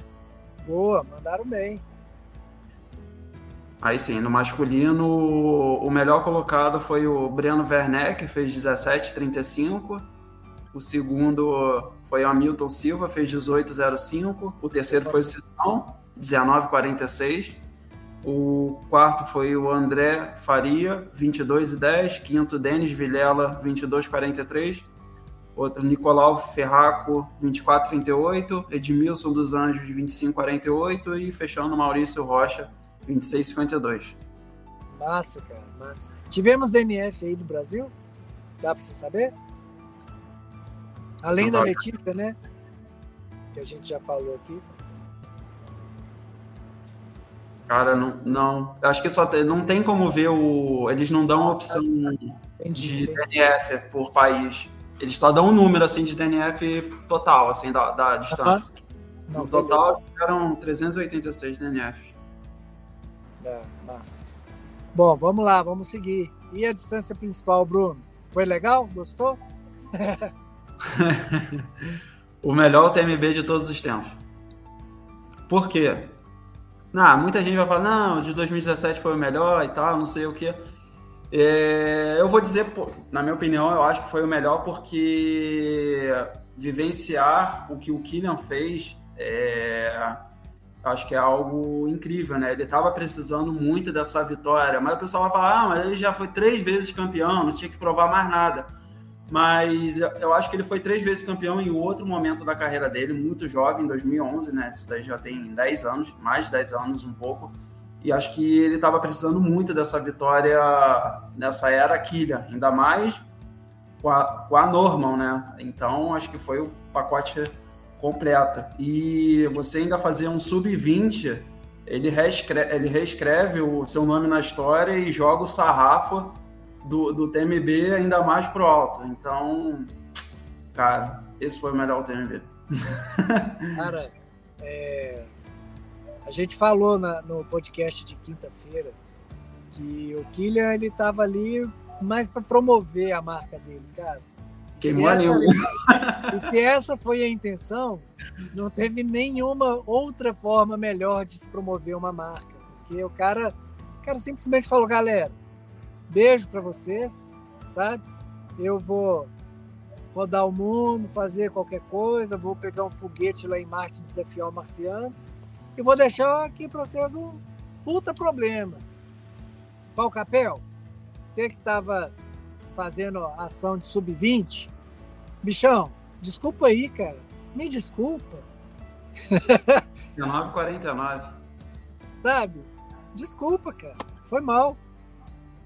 Boa, mandaram bem. Aí sim, no masculino, o melhor colocado foi o Breno Werneck, que fez 17,35. O segundo foi o Hamilton Silva, fez 18,05. O terceiro foi o Sissão, 19,46. O quarto foi o André Faria, 22,10. Quinto, Denis Vilela, 22,43 outro Nicolau Ferraco, 24,38, Edmilson dos Anjos, 25,48 e fechando Maurício Rocha, 26,52. Massa, cara, massa. Tivemos DNF aí do Brasil? Dá para você saber? Além não, da Letícia, né? Que a gente já falou aqui. Cara, não, não. Acho que só tem, não tem como ver o. Eles não dão opção entendi, de entendi. DNF por país. Eles só dão um número assim de DNF total, assim, da, da distância. Não, no total eram 386 DNFs. É, massa. Bom, vamos lá, vamos seguir. E a distância principal, Bruno? Foi legal? Gostou? [laughs] o melhor TMB de todos os tempos. Por quê? Não, muita gente vai falar, não, o de 2017 foi o melhor e tal, não sei o quê. É, eu vou dizer, na minha opinião, eu acho que foi o melhor porque vivenciar o que o Kylian fez é, acho que é algo incrível, né? Ele estava precisando muito dessa vitória, mas o pessoal vai falar, ah, mas ele já foi três vezes campeão, não tinha que provar mais nada. Mas eu acho que ele foi três vezes campeão em outro momento da carreira dele, muito jovem, em 2011, né? Isso daí já tem 10 anos, mais de 10 anos, um pouco. E acho que ele estava precisando muito dessa vitória nessa era Killian, ainda mais com a, com a Norman, né? Então acho que foi o pacote completo. E você ainda fazer um sub-20, ele reescreve, ele reescreve o seu nome na história e joga o sarrafo do, do TMB ainda mais pro alto. Então, cara, esse foi o melhor TMB. [laughs] Cara, é, a gente falou na, no podcast de quinta-feira que o Killian ele tava ali mais para promover a marca dele, cara. Queimou essa, [laughs] E se essa foi a intenção, não teve nenhuma outra forma melhor de se promover uma marca. Porque o cara, o cara simplesmente falou, galera, Beijo para vocês, sabe? Eu vou rodar o mundo, fazer qualquer coisa, vou pegar um foguete lá em Marte desafiar o marciano e vou deixar aqui para vocês um puta problema. Pau Capel, você que estava fazendo ação de sub-20, bichão, desculpa aí, cara. Me desculpa. 19,49. Sabe? Desculpa, cara. Foi mal.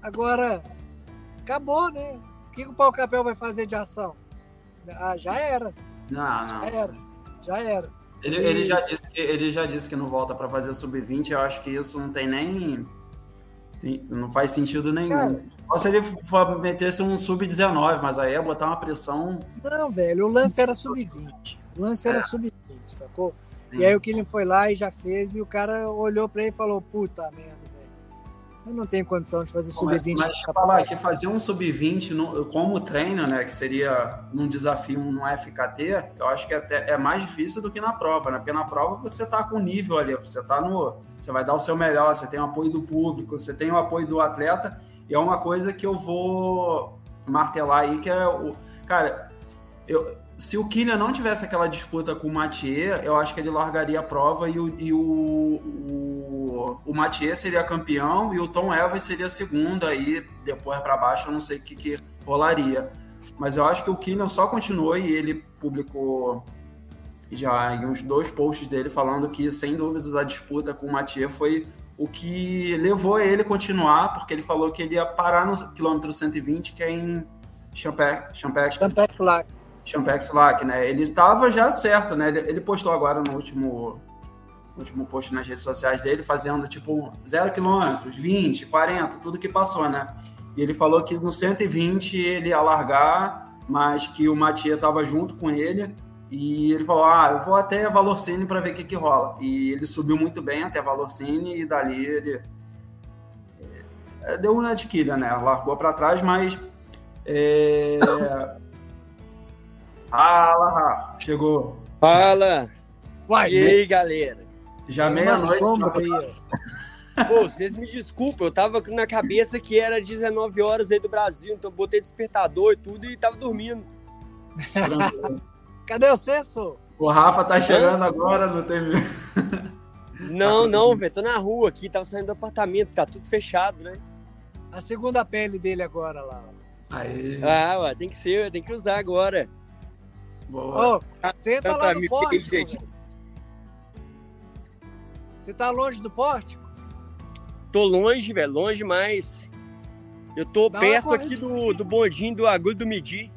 Agora, acabou, né? O que o Pau Capel vai fazer de ação? Ah, já era. Não, não. Já era. Já era. Ele, ele, já, disse que, ele já disse que não volta para fazer sub-20. Eu acho que isso não tem nem. Tem, não faz sentido nenhum. Cara, Só se ele for metesse um sub-19, mas aí ia botar uma pressão. Não, velho, o lance era sub-20. O lance era é. sub-20, sacou? Sim. E aí o Killian foi lá e já fez, e o cara olhou para ele e falou: puta merda. Eu não tenho condição de fazer sub-20. Mas, mas falar que fazer um sub-20 como treino, né, que seria num desafio no FKT, eu acho que é até é mais difícil do que na prova, né? Porque na prova você tá com nível ali, você tá no, você vai dar o seu melhor, você tem o apoio do público, você tem o apoio do atleta, e é uma coisa que eu vo martelar aí que é o, cara, eu se o Killian não tivesse aquela disputa com o Mathieu, eu acho que ele largaria a prova e o, e o, o, o Mathieu seria campeão e o Tom Evans seria segundo, aí depois para baixo eu não sei o que, que rolaria. Mas eu acho que o Killian só continuou e ele publicou já uns dois posts dele falando que, sem dúvidas, a disputa com o Mathieu foi o que levou ele a continuar, porque ele falou que ele ia parar no quilômetro 120, que é em Champex. Champex, Champex Lac. Champex Lac, né? Ele estava já certo, né? Ele, ele, postou agora no último, último post nas redes sociais dele, fazendo tipo 0 km, 20, 40, tudo que passou, né? E ele falou que no 120 ele ia largar, mas que o Matia estava junto com ele. E ele falou: Ah, eu vou até Valorcine para ver o que, que rola. E ele subiu muito bem até Valorcine e dali ele. É, deu uma adquilha, né? Largou para trás, mas. É... [laughs] Fala, Rafa. Chegou. Fala. Uai, e aí, galera? Já meia-noite. [laughs] Pô, vocês me desculpem, eu tava na cabeça que era 19 horas aí do Brasil, então botei despertador e tudo e tava dormindo. [laughs] Cadê o senso? O Rafa tá chegando Hã? agora, não tem. [laughs] Não, tá não, velho, tô na rua aqui, tava saindo do apartamento, tá tudo fechado, né? A segunda pele dele agora lá. Aí. Ah, ué, tem que ser, tem que usar agora. Boa. Senta lá no pórtico. Você tá longe do pórtico? Tô longe, velho, longe, mas eu tô dá perto aqui do, do bondinho do Agulho do Midi.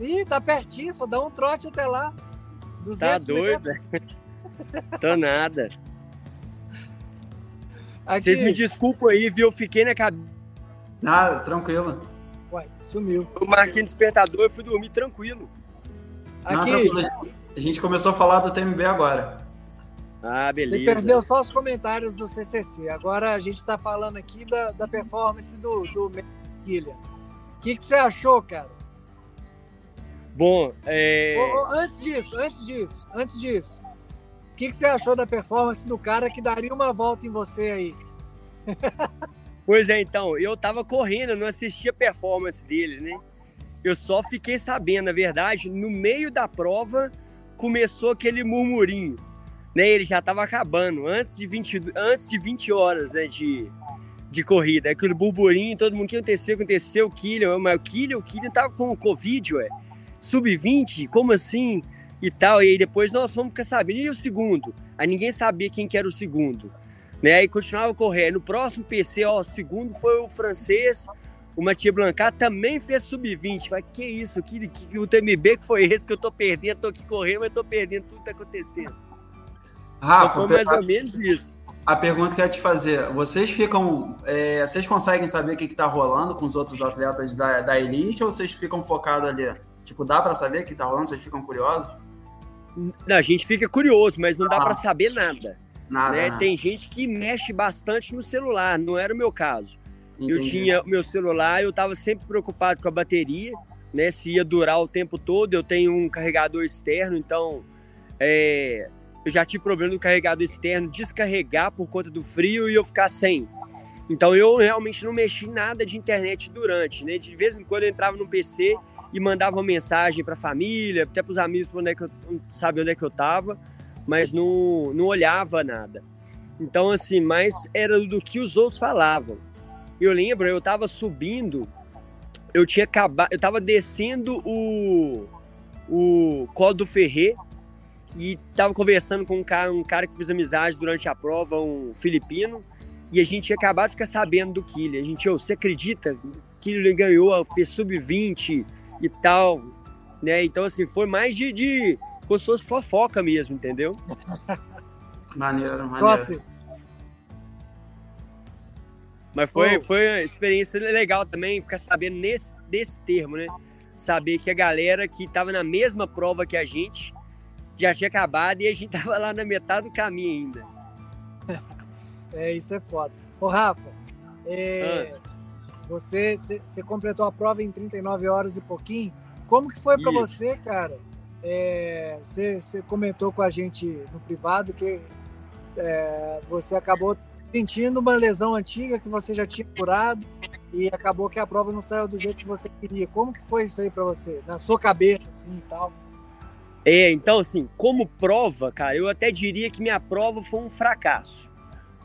Ih, tá pertinho, só dá um trote até lá. Tá doido? [laughs] tô nada. Aqui... Vocês me desculpam aí, viu? Eu fiquei na cabeça. Nada, tranquilo. Uai, sumiu. Eu marquei no despertador e fui dormir tranquilo. Aqui. Não, a gente começou a falar do TMB agora. Ah, beleza. Você perdeu só os comentários do CCC. Agora a gente está falando aqui da, da performance do, do Guilherme. O que, que você achou, cara? Bom, é... antes disso, antes disso, antes disso. O que, que você achou da performance do cara que daria uma volta em você aí? [laughs] pois é, então, eu tava correndo, não assistia a performance dele, né? Eu só fiquei sabendo, na verdade, no meio da prova começou aquele murmurinho. Né? Ele já estava acabando, antes de 20, antes de 20 horas né, de, de corrida. Aquele burburinho, todo mundo, o que aconteceu? Aconteceu, o Killian, mas o Killian, o Killian tava com Covid, ué. Sub-20, como assim? E tal, e aí depois nós fomos ficar sabendo. E o segundo? Aí ninguém sabia quem que era o segundo. Né? Aí continuava correndo. No próximo PC, ó, o segundo foi o francês, o Matia Blancat também fez sub-20. Falei, que isso? Que, que, o TMB que foi esse que eu tô perdendo? Tô aqui correndo, mas tô perdendo tudo que tá acontecendo. Rafa, então foi mais ou menos isso. A pergunta que eu ia te fazer, vocês ficam. É, vocês conseguem saber o que, que tá rolando com os outros atletas da, da Elite ou vocês ficam focados ali? Tipo, dá para saber o que tá rolando? Vocês ficam curiosos? A gente fica curioso, mas não dá ah. para saber nada. Nada, né? nada. Tem gente que mexe bastante no celular, não era o meu caso. Entendi. Eu tinha o meu celular, eu estava sempre preocupado com a bateria, né? Se ia durar o tempo todo. Eu tenho um carregador externo, então é, eu já tive problema no carregador externo descarregar por conta do frio e eu ficar sem. Então eu realmente não mexi em nada de internet durante, né? De vez em quando eu entrava no PC e mandava mensagem para a família, até para os amigos, para onde é que eu saber onde é que eu estava, mas não, não olhava nada. Então assim, mais era do que os outros falavam. Eu lembro, eu estava subindo, eu tinha acabado, eu estava descendo o o do Ferrer e estava conversando com um cara, um cara que fiz amizade durante a prova, um filipino, e a gente ia acabar de ficar sabendo do Killer. A gente, oh, você acredita que ele ganhou, fez sub-20 e tal, né? Então, assim, foi mais de, de como se fosse fofoca mesmo, entendeu? [laughs] maneiro, maneiro. Mas foi, foi uma experiência legal também ficar sabendo nesse, desse termo, né? Saber que a galera que estava na mesma prova que a gente já tinha acabado e a gente [laughs] tava lá na metade do caminho ainda. [laughs] É, isso é foda. Ô, Rafa, é, ah. Você, você completou a prova em 39 horas e pouquinho. Como que foi para você, cara? É, você, você, comentou com a gente no privado que é, você acabou sentindo uma lesão antiga que você já tinha curado e acabou que a prova não saiu do jeito que você queria. Como que foi isso aí para você? Na sua cabeça, assim, e tal? É, então, assim, como prova, cara, eu até diria que minha prova foi um fracasso.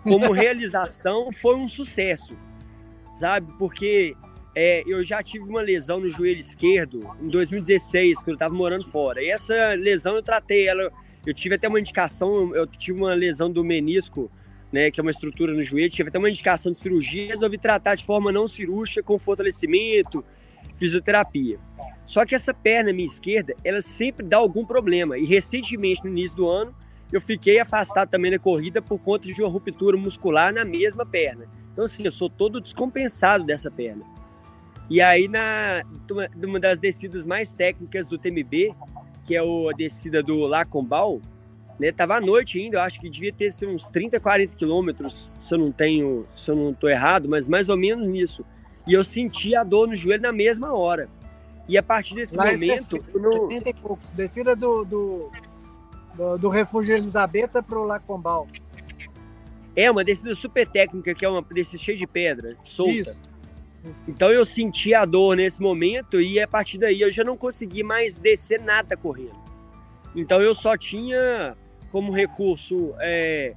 Como [laughs] realização, foi um sucesso, sabe? Porque é, eu já tive uma lesão no joelho esquerdo em 2016, quando eu estava morando fora. E essa lesão eu tratei ela, eu tive até uma indicação, eu tive uma lesão do menisco, né, que é uma estrutura no joelho, tive até uma indicação de cirurgia, resolvi tratar de forma não cirúrgica, com fortalecimento, fisioterapia. Só que essa perna minha esquerda, ela sempre dá algum problema. E recentemente, no início do ano, eu fiquei afastado também da corrida por conta de uma ruptura muscular na mesma perna. Então, assim, eu sou todo descompensado dessa perna. E aí, na uma das descidas mais técnicas do TMB, que é a descida do Lacombal, né, tava à noite ainda, eu acho que devia ter sido uns 30, 40 quilômetros, se eu não tenho, se eu não tô errado, mas mais ou menos nisso. E eu senti a dor no joelho na mesma hora. E a partir desse Lá momento. É 60, no... 80 e poucos. Descida do, do, do, do Refúgio Elisabetta para o Lacombal. É, uma descida super técnica, que é uma descida cheia de pedra, solta. Isso. Isso. Então eu senti a dor nesse momento e a partir daí eu já não consegui mais descer nada correndo. Então eu só tinha como recurso é,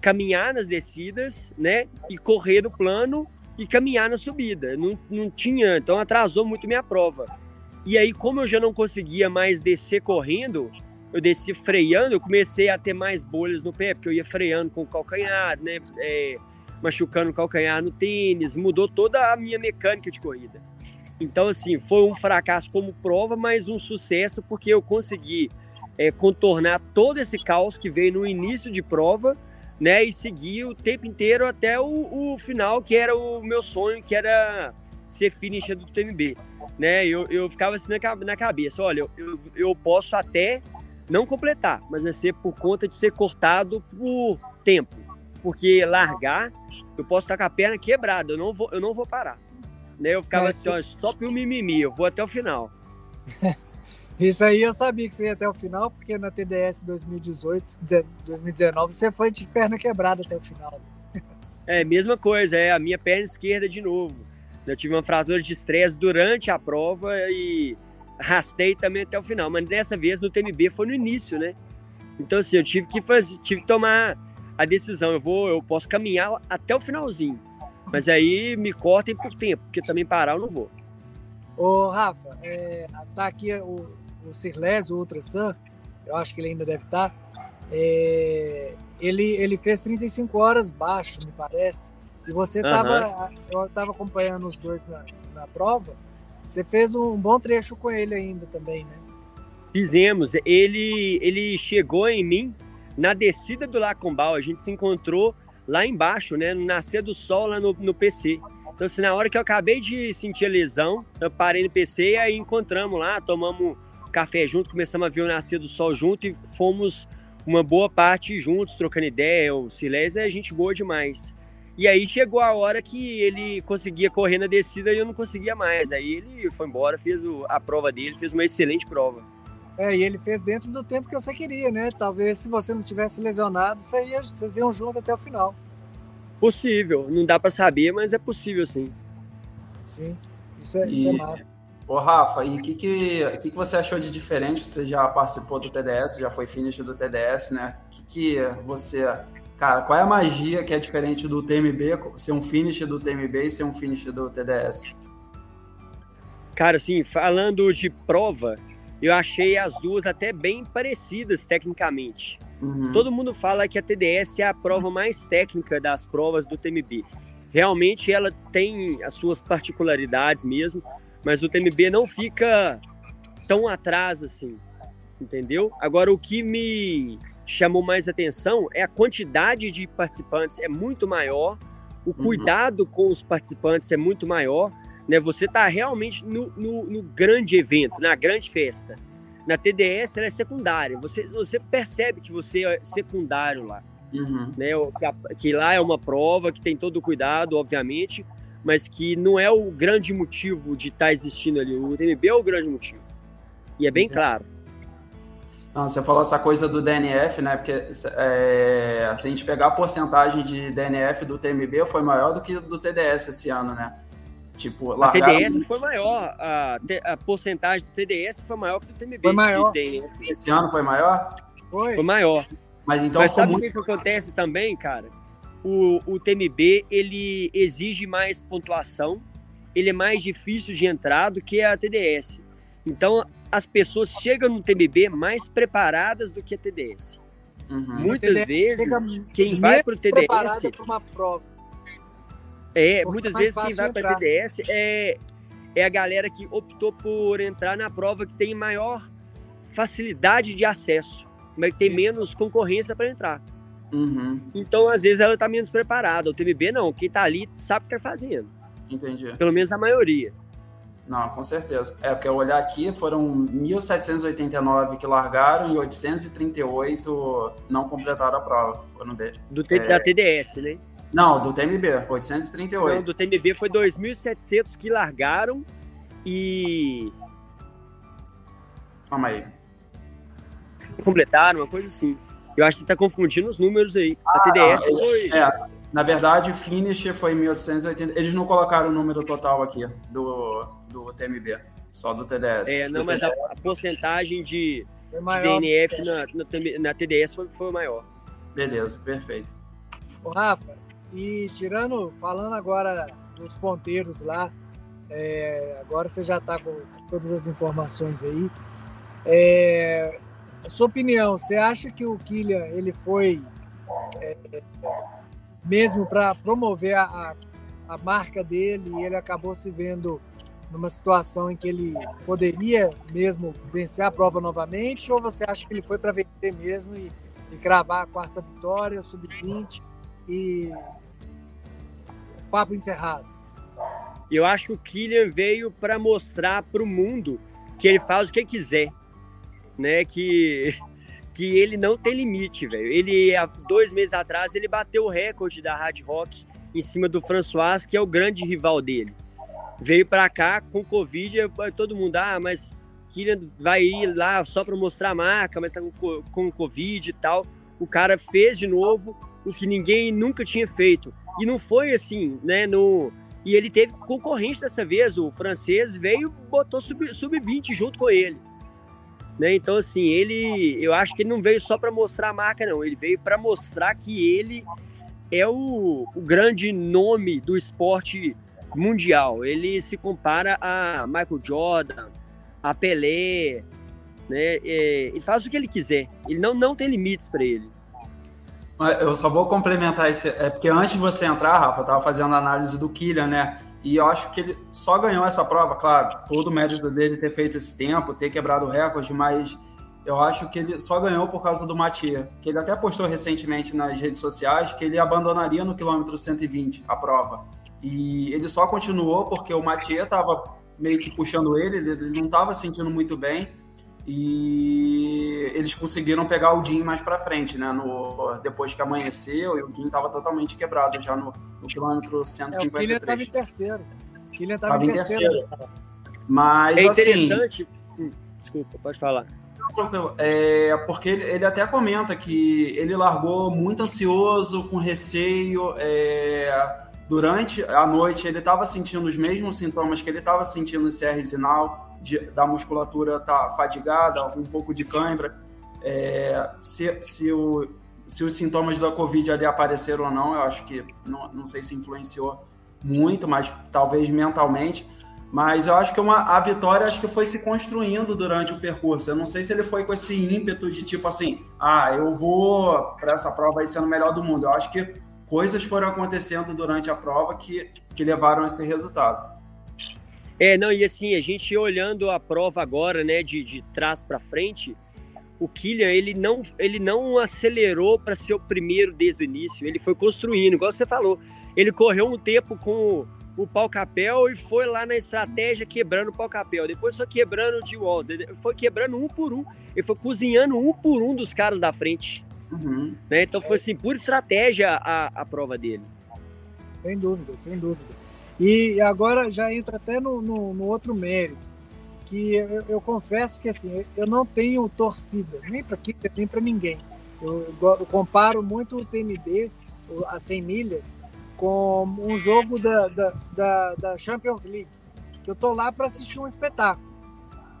caminhar nas descidas, né? E correr no plano e caminhar na subida. Não, não tinha, então atrasou muito minha prova. E aí, como eu já não conseguia mais descer correndo, eu desci freando, eu comecei a ter mais bolhas no pé, porque eu ia freando com o calcanhar, né? É, machucando o calcanhar no tênis, mudou toda a minha mecânica de corrida. Então, assim, foi um fracasso como prova, mas um sucesso porque eu consegui é, contornar todo esse caos que veio no início de prova né? E seguir o tempo inteiro até o, o final, que era o meu sonho, que era ser finisher do TMB, né? Eu, eu ficava assim na, na cabeça, olha, eu, eu posso até não completar, mas vai ser por conta de ser cortado por tempo, porque largar, eu posso estar com a perna quebrada, eu não vou, eu não vou parar. Né? Eu ficava mas, assim, ó, stop o mimimi, eu vou até o final. [laughs] Isso aí eu sabia que você ia até o final, porque na TDS 2018, 2019, você foi de perna quebrada até o final. [laughs] É, mesma coisa, é a minha perna esquerda de novo. Eu tive uma fratura de estresse durante a prova e rastei também até o final. Mas dessa vez no TMB foi no início, né? Então, assim, eu tive que fazer, tive que tomar a decisão. Eu vou, eu posso caminhar até o finalzinho. Mas aí me cortem por tempo, porque também parar eu não vou. Ô, Rafa, é, tá aqui o, o Cirles, o Ultra Sun, eu acho que ele ainda deve estar, tá, é, ele, ele fez 35 horas baixo, me parece. E você estava, uhum. eu estava acompanhando os dois na, na prova. Você fez um bom trecho com ele ainda também, né? Fizemos. Ele, ele chegou em mim na descida do Lacombal. A gente se encontrou lá embaixo, né? No nascer do sol lá no, no PC. Então, assim, na hora que eu acabei de sentir a lesão, eu parei no PC e aí encontramos lá, tomamos café junto, começamos a ver o nascer do sol junto e fomos uma boa parte juntos, trocando ideia. O Silésio é gente boa demais. E aí chegou a hora que ele conseguia correr na descida e eu não conseguia mais. Aí ele foi embora, fez a prova dele, fez uma excelente prova. É, e ele fez dentro do tempo que você queria, né? Talvez se você não tivesse lesionado, vocês iam juntos até o final. Possível, não dá para saber, mas é possível sim. Sim, isso é, e... isso é massa. Ô, Rafa, e o que, que, que, que você achou de diferente? Você já participou do TDS, já foi finish do TDS, né? O que, que você. Cara, qual é a magia que é diferente do TMB, ser um finish do TMB e ser um finish do TDS? Cara, assim, falando de prova, eu achei as duas até bem parecidas tecnicamente. Uhum. Todo mundo fala que a TDS é a prova mais técnica das provas do TMB. Realmente ela tem as suas particularidades mesmo, mas o TMB não fica tão atrás assim, entendeu? Agora, o que me chamou mais atenção é a quantidade de participantes é muito maior, o uhum. cuidado uhum. com os participantes é muito maior, né? Você está realmente no, no, no, grande evento, na grande festa. Na TDS ela é secundária, você, você percebe que você é secundário lá. Uhum. Né? Que, que lá é uma prova que tem todo o cuidado, obviamente, mas que não é o grande motivo de estar tá existindo ali. O TMB é o grande motivo. E é bem claro. Não, você falou essa coisa do DNF, né? Porque é, se a gente pegar a porcentagem de DNF do TMB, foi maior do que do TDS esse ano, né? Tipo, a TDS foi maior, a, a, porcentagem do TDS foi maior que do TMB. Foi maior. Esse ano foi maior? Foi. Foi maior. Mas então Mas sabe o muito... que acontece também, cara? o, o TMB ele exige mais pontuação, ele é mais difícil de entrar do que a TDS. Então, as pessoas chegam no TMB mais preparadas do que a TDS. Uhum. Muitas vezes, quem vai para o TDS. Uma prova. É, muitas vezes quem vai para a TDS é, é a galera que optou por entrar na prova que tem maior facilidade de acesso, mas tem menos concorrência para entrar. Uhum. Então, às vezes, ela está menos preparada. O TMB não, quem está ali sabe o que está fazendo. Entendi. Pelo menos a maioria. Não, com certeza. É, porque eu olhar aqui, foram 1.789 que largaram e 838 não completaram a prova. Foram dele. Do é... Da TDS, né? Não, do TMB, 838. Não, do TMB foi 2.700 que largaram e... Calma aí. Completaram, uma coisa assim. Eu acho que você tá confundindo os números aí. Ah, a TDS foi. É, na verdade, finish foi 1880. Eles não colocaram o número total aqui do, do TMB, só do TDS. É, não, mas a, a, porcentagem de, de DNF na, na, na, TDS foi, foi maior. Beleza, perfeito. Ô, Rafa, e tirando, falando agora dos ponteiros lá, é, agora você já está com todas as informações aí. É, a sua opinião, você acha que o Killian ele foi é, mesmo para promover a, a marca dele e ele acabou se vendo numa situação em que ele poderia mesmo vencer a prova novamente ou você acha que ele foi para vencer mesmo e, e cravar a quarta vitória, sub-20 e papo encerrado? Eu acho que o Killian veio para mostrar para o mundo que ele faz o que quiser né? Que, que ele não tem limite, velho. Ele, há dois meses atrás, ele bateu o recorde da Hard Rock em cima do François, que é o grande rival dele. Veio para cá com Covid, todo mundo, ah, mas Kylian vai ir lá só para mostrar a marca, mas tá com, com Covid e tal. O cara fez de novo o que ninguém nunca tinha feito. E não foi assim, né? No... E ele teve concorrente dessa vez. O francês veio botou sub-20 sub junto com ele. Né? Então, assim, ele, eu acho que ele não veio só para mostrar a marca, não. Ele veio para mostrar que ele é o, o, grande nome do esporte mundial. Ele se compara a Michael Jordan, a Pelé, né? É, ele faz o que ele quiser. Ele não, não tem limites para ele. Eu só vou complementar isso. É porque antes de você entrar, Rafa, eu estava fazendo a análise do Kylian, né? E eu acho que ele só ganhou essa prova, claro, todo o mérito dele ter feito esse tempo, ter quebrado o recorde, mas eu acho que ele só ganhou por causa do Matia, que ele até postou recentemente nas redes sociais que ele abandonaria no quilômetro 120 a prova. E ele só continuou porque o Matia estava meio que puxando ele, ele não estava sentindo muito bem. E eles conseguiram pegar o Jim mais para frente, né? No, depois que amanheceu, e o Jim estava totalmente quebrado já no, no quilômetro 153. É, o Kylian estava em terceiro. O Kylian estava em terceiro. terceiro. Mas, é assim, interessante. Assim, desculpa, pode falar. É, porque ele, ele, até comenta que ele largou muito ansioso, com receio. É, durante a noite, ele estava sentindo os mesmos sintomas que ele estava sentindo no CR Zinal, de, da musculatura tá fadigada, um pouco de cãibra. É, se, se, o, se os sintomas da Covid ali apareceram ou não, eu acho que não, não sei se influenciou muito, mas talvez mentalmente. Mas eu acho que uma, a vitória acho que foi se construindo durante o percurso. Eu não sei se ele foi com esse ímpeto de tipo assim, ah, eu vou para essa prova aí sendo o melhor do mundo. Eu acho que coisas foram acontecendo durante a prova que, que levaram a esse resultado. É, não, e assim, a gente olhando a prova agora, né, de, de trás para frente, o Killian, ele não, ele não acelerou para ser o primeiro desde o início, ele foi construindo, igual você falou. Ele correu um tempo com o pau-capel e foi lá na estratégia quebrando o pau-capel. Depois foi quebrando o de Walls, foi quebrando um por um. Ele foi cozinhando um por um dos caras da frente. Uhum. Né? Então foi assim, pura estratégia a, a prova dele. Sem dúvida, sem dúvida. E agora já entra até no, no, no outro mérito, que eu, eu, confesso que assim, eu não tenho torcida, nem para aqui, nem para ninguém. Eu, eu, comparo muito o TMB, as 100 milhas, com um jogo da, da, da, da Champions League, que eu tô lá para assistir um espetáculo.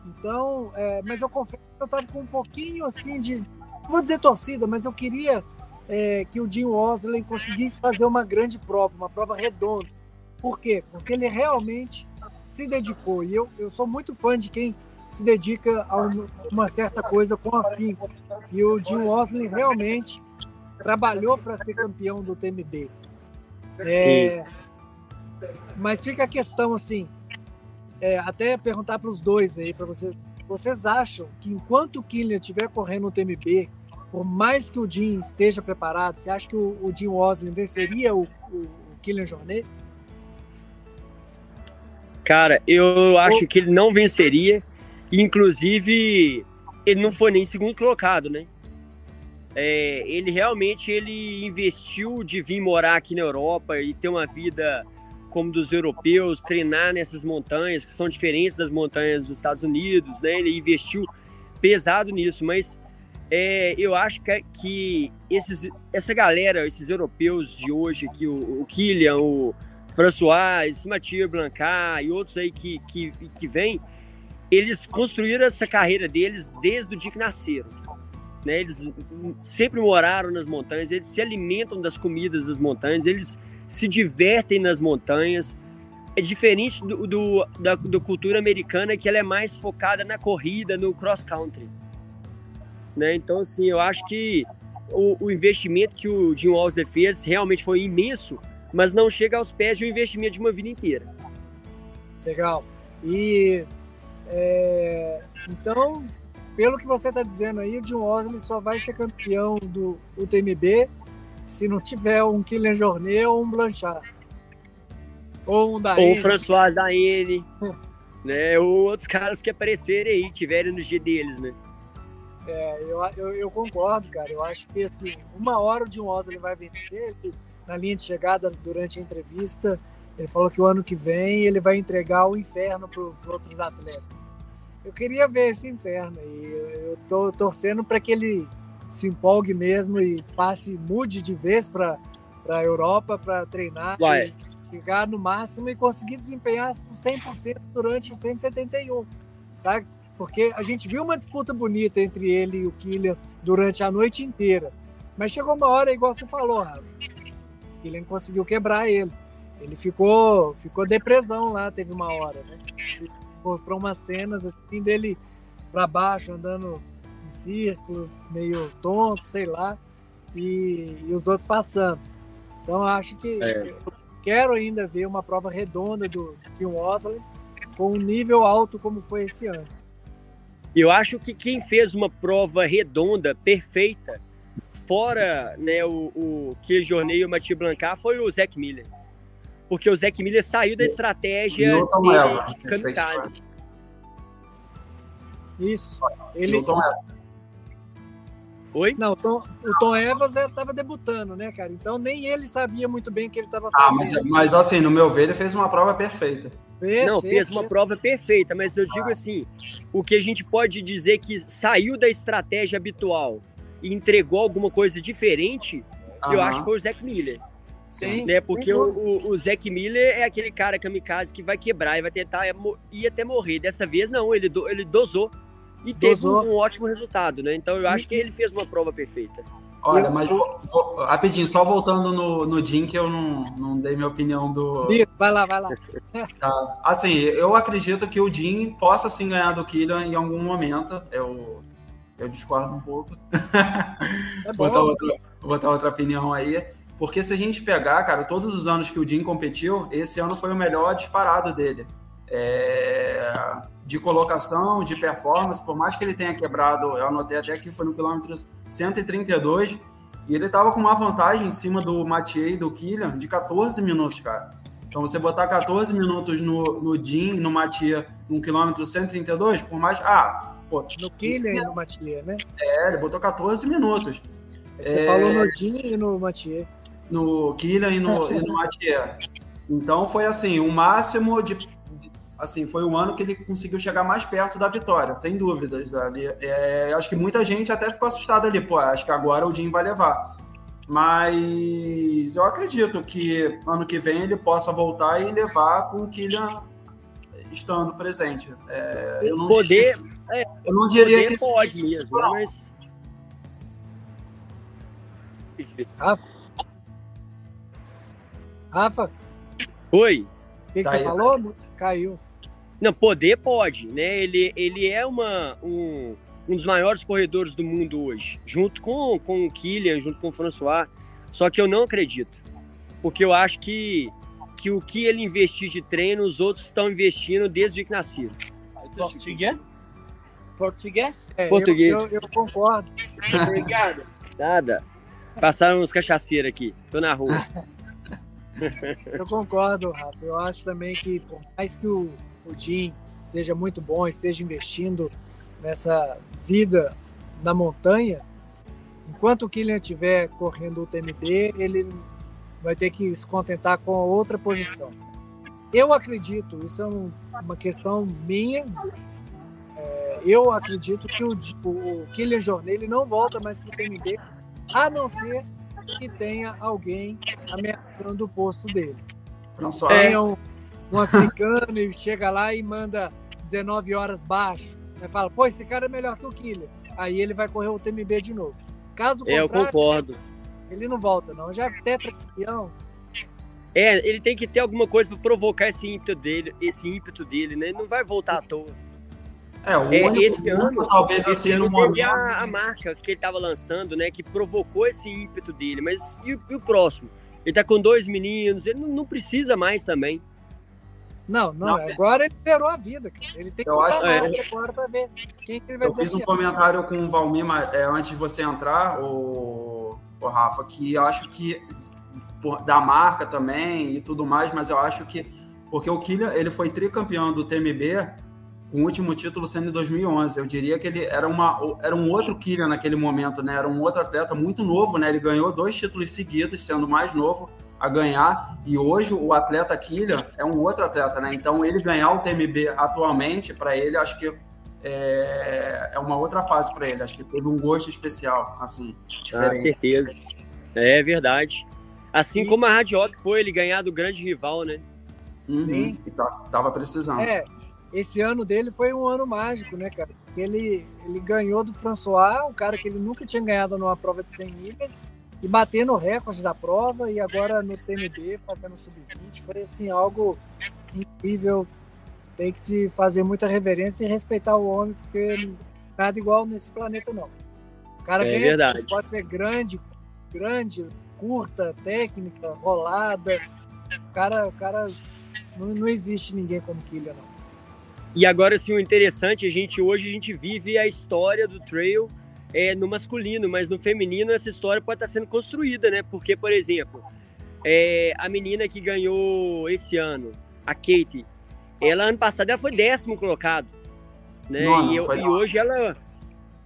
Então, é, mas eu confesso que eu tava com um pouquinho assim de, vou dizer torcida, mas eu queria é, que o Jim Osley conseguisse fazer uma grande prova, uma prova redonda. Por quê? Porque ele realmente se dedicou. E eu, eu sou muito fã de quem se dedica a uma certa coisa com afinco. E o Jim Osley realmente trabalhou para ser campeão do TMB. É, mas fica a questão assim, é, até perguntar para os dois aí, para vocês, vocês acham que enquanto o Killian estiver correndo no TMB, por mais que o Jim esteja preparado, você acha que o, o Jim Osley venceria o, o, o Killian Jornet? Cara, eu acho que ele não venceria. Inclusive, ele não foi nem segundo colocado, né? É, ele realmente ele investiu de vir morar aqui na Europa e ter uma vida como dos europeus, treinar nessas montanhas que são diferentes das montanhas dos Estados Unidos, né? Ele investiu pesado nisso, mas é, eu acho que, que, esses, essa galera, esses europeus de hoje, que o, o Killian, o François, Mathieu Blancard e outros aí que, que, que vêm, eles construíram essa carreira deles desde o dia que nasceram né? Eles sempre moraram nas montanhas, eles se alimentam das comidas das montanhas, eles se divertem nas montanhas. É diferente do, do da do cultura americana, que ela é mais focada na corrida, no cross country. Né? Então, assim, eu acho que o, o investimento que o Jim Walser fez realmente foi imenso, mas não chega aos pés de um investimento de uma vida inteira. Legal. E é, então pelo que você está dizendo aí, o Jim Osley só vai ser campeão do UTMB se não tiver um Kylian Jornet ou um Blanchard. Ou um da Ou o François da N, [laughs] né? Ou outros caras que aparecerem aí, tiverem no G deles, né? É, eu, eu, eu, concordo, cara. Eu acho que, assim, uma hora o Jim Osley vai vencer. Na linha de chegada, durante a entrevista, ele falou que o ano que vem ele vai entregar o inferno para os outros atletas eu queria ver esse inferno e eu tô torcendo para que ele se empolgue mesmo e passe, mude de vez para a Europa para treinar, Vai. chegar no máximo e conseguir desempenhar 100% durante os 171, sabe? Porque a gente viu uma disputa bonita entre ele e o Killian durante a noite inteira. Mas chegou uma hora, igual você falou, Rafa, Killian conseguiu quebrar ele. Ele ficou, ficou depressão lá, teve uma hora, né? mostrou umas cenas assim dele para baixo, andando em círculos, meio tonto, sei lá, e, e os outros passando. Então acho que é. quero ainda ver uma prova redonda do Tim Osley com um nível alto como foi esse ano. Eu acho que quem fez uma prova redonda, perfeita, fora né, o, o que Jornei e o Mathieu Blancar, foi o Zac Miller porque o Zac Miller saiu da estratégia dele de kamikaze. Isso. Ele... Oi? Não, o Tom, o Tom Evans estava debutando, né, cara? Então nem ele sabia muito bem o que ele estava fazendo. Ah, mas, mas assim, no meu ver, ele fez uma prova perfeita. Fez, não, fez, fez uma fez. prova perfeita, mas eu digo assim, o que a gente pode dizer que saiu da estratégia habitual e entregou alguma coisa diferente, uhum. eu acho que foi o Zac Miller. Sim, né? Porque sim. o, o Zac Miller é aquele cara kamikaze que vai quebrar e vai tentar ir até morrer. Dessa vez, não, ele, do, ele dosou e teve um, um, ótimo resultado, né? Então eu acho que ele fez uma prova perfeita. Olha, mas vou, vou, rapidinho, só voltando no, no Jim, que eu não, não dei minha opinião do. Vai lá, vai lá. [laughs] Tá. Assim, eu acredito que o Jim possa sim ganhar do Killian em algum momento. Eu, eu discordo um pouco. É bom. botar, outra, botar outra opinião aí. Porque se a gente pegar, cara, todos os anos que o Jim competiu, esse ano foi o melhor disparado dele. É, de colocação, de performance, por mais que ele tenha quebrado, eu anotei até que foi no quilômetro 132, e ele estava com uma vantagem em cima do Mathieu e do Killian de 14 minutos, cara. Então você botar 14 minutos no, no Jim no Mathieu, num quilômetro 132, por mais. Ah, pô. No Killian e no Mathieu, né? É, ele botou 14 minutos. Você é, falou no Jim e no Mathieu. No Killian e no, e no Mathieu. Então foi assim, o máximo de assim, foi o ano que ele conseguiu chegar mais perto da vitória, sem dúvidas. Ali. É, acho que muita gente até ficou assustada ali, pô, acho que agora o Jim vai levar. Mas eu acredito que ano que vem ele possa voltar e levar com o Kylian estando presente. É, eu não poder, é, eu não diria que pode mesmo, não. mas Rafa. Rafa. Oi. O que, que tá você aí, falou? Caiu. Não, poder pode, né? Ele, ele é uma, um, um dos maiores corredores do mundo hoje, junto com, com o Kylian, junto com o François. Só que eu não acredito, porque eu acho que, que o que ele investir de treino, os outros estão investindo desde que nasceram. Português? Português? É, Português. Eu, eu, eu concordo. Obrigado. Nada. Passaram uns cachaceiros aqui. Tô na rua. eu concordo, Rafa. Eu acho também que, por mais que o o Jim seja muito bom, esteja investindo nessa vida na montanha, enquanto o Kylian estiver correndo o TMB, ele vai ter que se contentar com outra posição. Eu acredito, isso é um, uma questão minha, eu acredito que o, o Kylian Jornet ele não volta mais para o TMB, a não ser que tenha alguém ameaçando o posto dele. Tenha um, um africano e chega lá e manda 19 horas baixo. Aí fala, pô, esse cara é melhor que o Killer. Aí ele vai correr o TMB de novo. Caso contrário, eu concordo. Ele não volta, não. Já é tetracampeão. É, ele tem que ter alguma coisa para provocar esse ímpeto dele, esse ímpeto dele, né? Ele não vai voltar à toa. É, o é, esse ano, talvez esse ano teve a, a, marca que ele estava lançando, né, que provocou esse ímpeto dele. Mas e, e, o próximo? Ele tá com dois meninos, ele não, não precisa mais também. Não, não, Nossa. agora ele zerou a vida. Cara. Ele tem que eu acho, é, agora para ver quem que ele vai Eu fiz um comentário com o Valmir é, antes de você entrar, o, o Rafa, que eu acho que da marca também e tudo mais, mas eu acho que porque o Kylian, ele foi tricampeão do TMB com o último título sendo em 2011. Eu diria que ele era, uma, era um outro Kylian naquele momento, né? Era um outro atleta muito novo, né? Ele ganhou dois títulos seguidos, sendo mais novo a ganhar. E hoje o atleta Kylian é um outro atleta, né? Então ele ganhar o TMB atualmente, para ele, acho que é, é uma outra fase para ele. Acho que teve um gosto especial, assim, diferente. Com certeza. É verdade. Assim Sim. como a Radioc foi ele ganhar do grande rival, né? Uhum. Sim. E tá, tava precisando. É, esse ano dele foi um ano mágico, né, cara? Ele, ele ganhou do François, um cara que ele nunca tinha ganhado numa prova de 100 milhas, e batendo o recorde da prova e agora no TMB fazendo sub-20 foi assim algo incrível. Tem que se fazer muita reverência e respeitar o homem porque nada igual nesse planeta não. O cara é ganha, verdade. pode ser grande grande curta técnica rolada. O cara o cara não, não existe ninguém como Kylian não e agora assim o interessante a gente hoje a gente vive a história do trail é, no masculino, mas no feminino essa história pode estar sendo construída, né? Porque, por exemplo, é, a menina que ganhou esse ano, a Kate, ela ano passado ela foi décimo colocado, né? Nono, e, e hoje ela,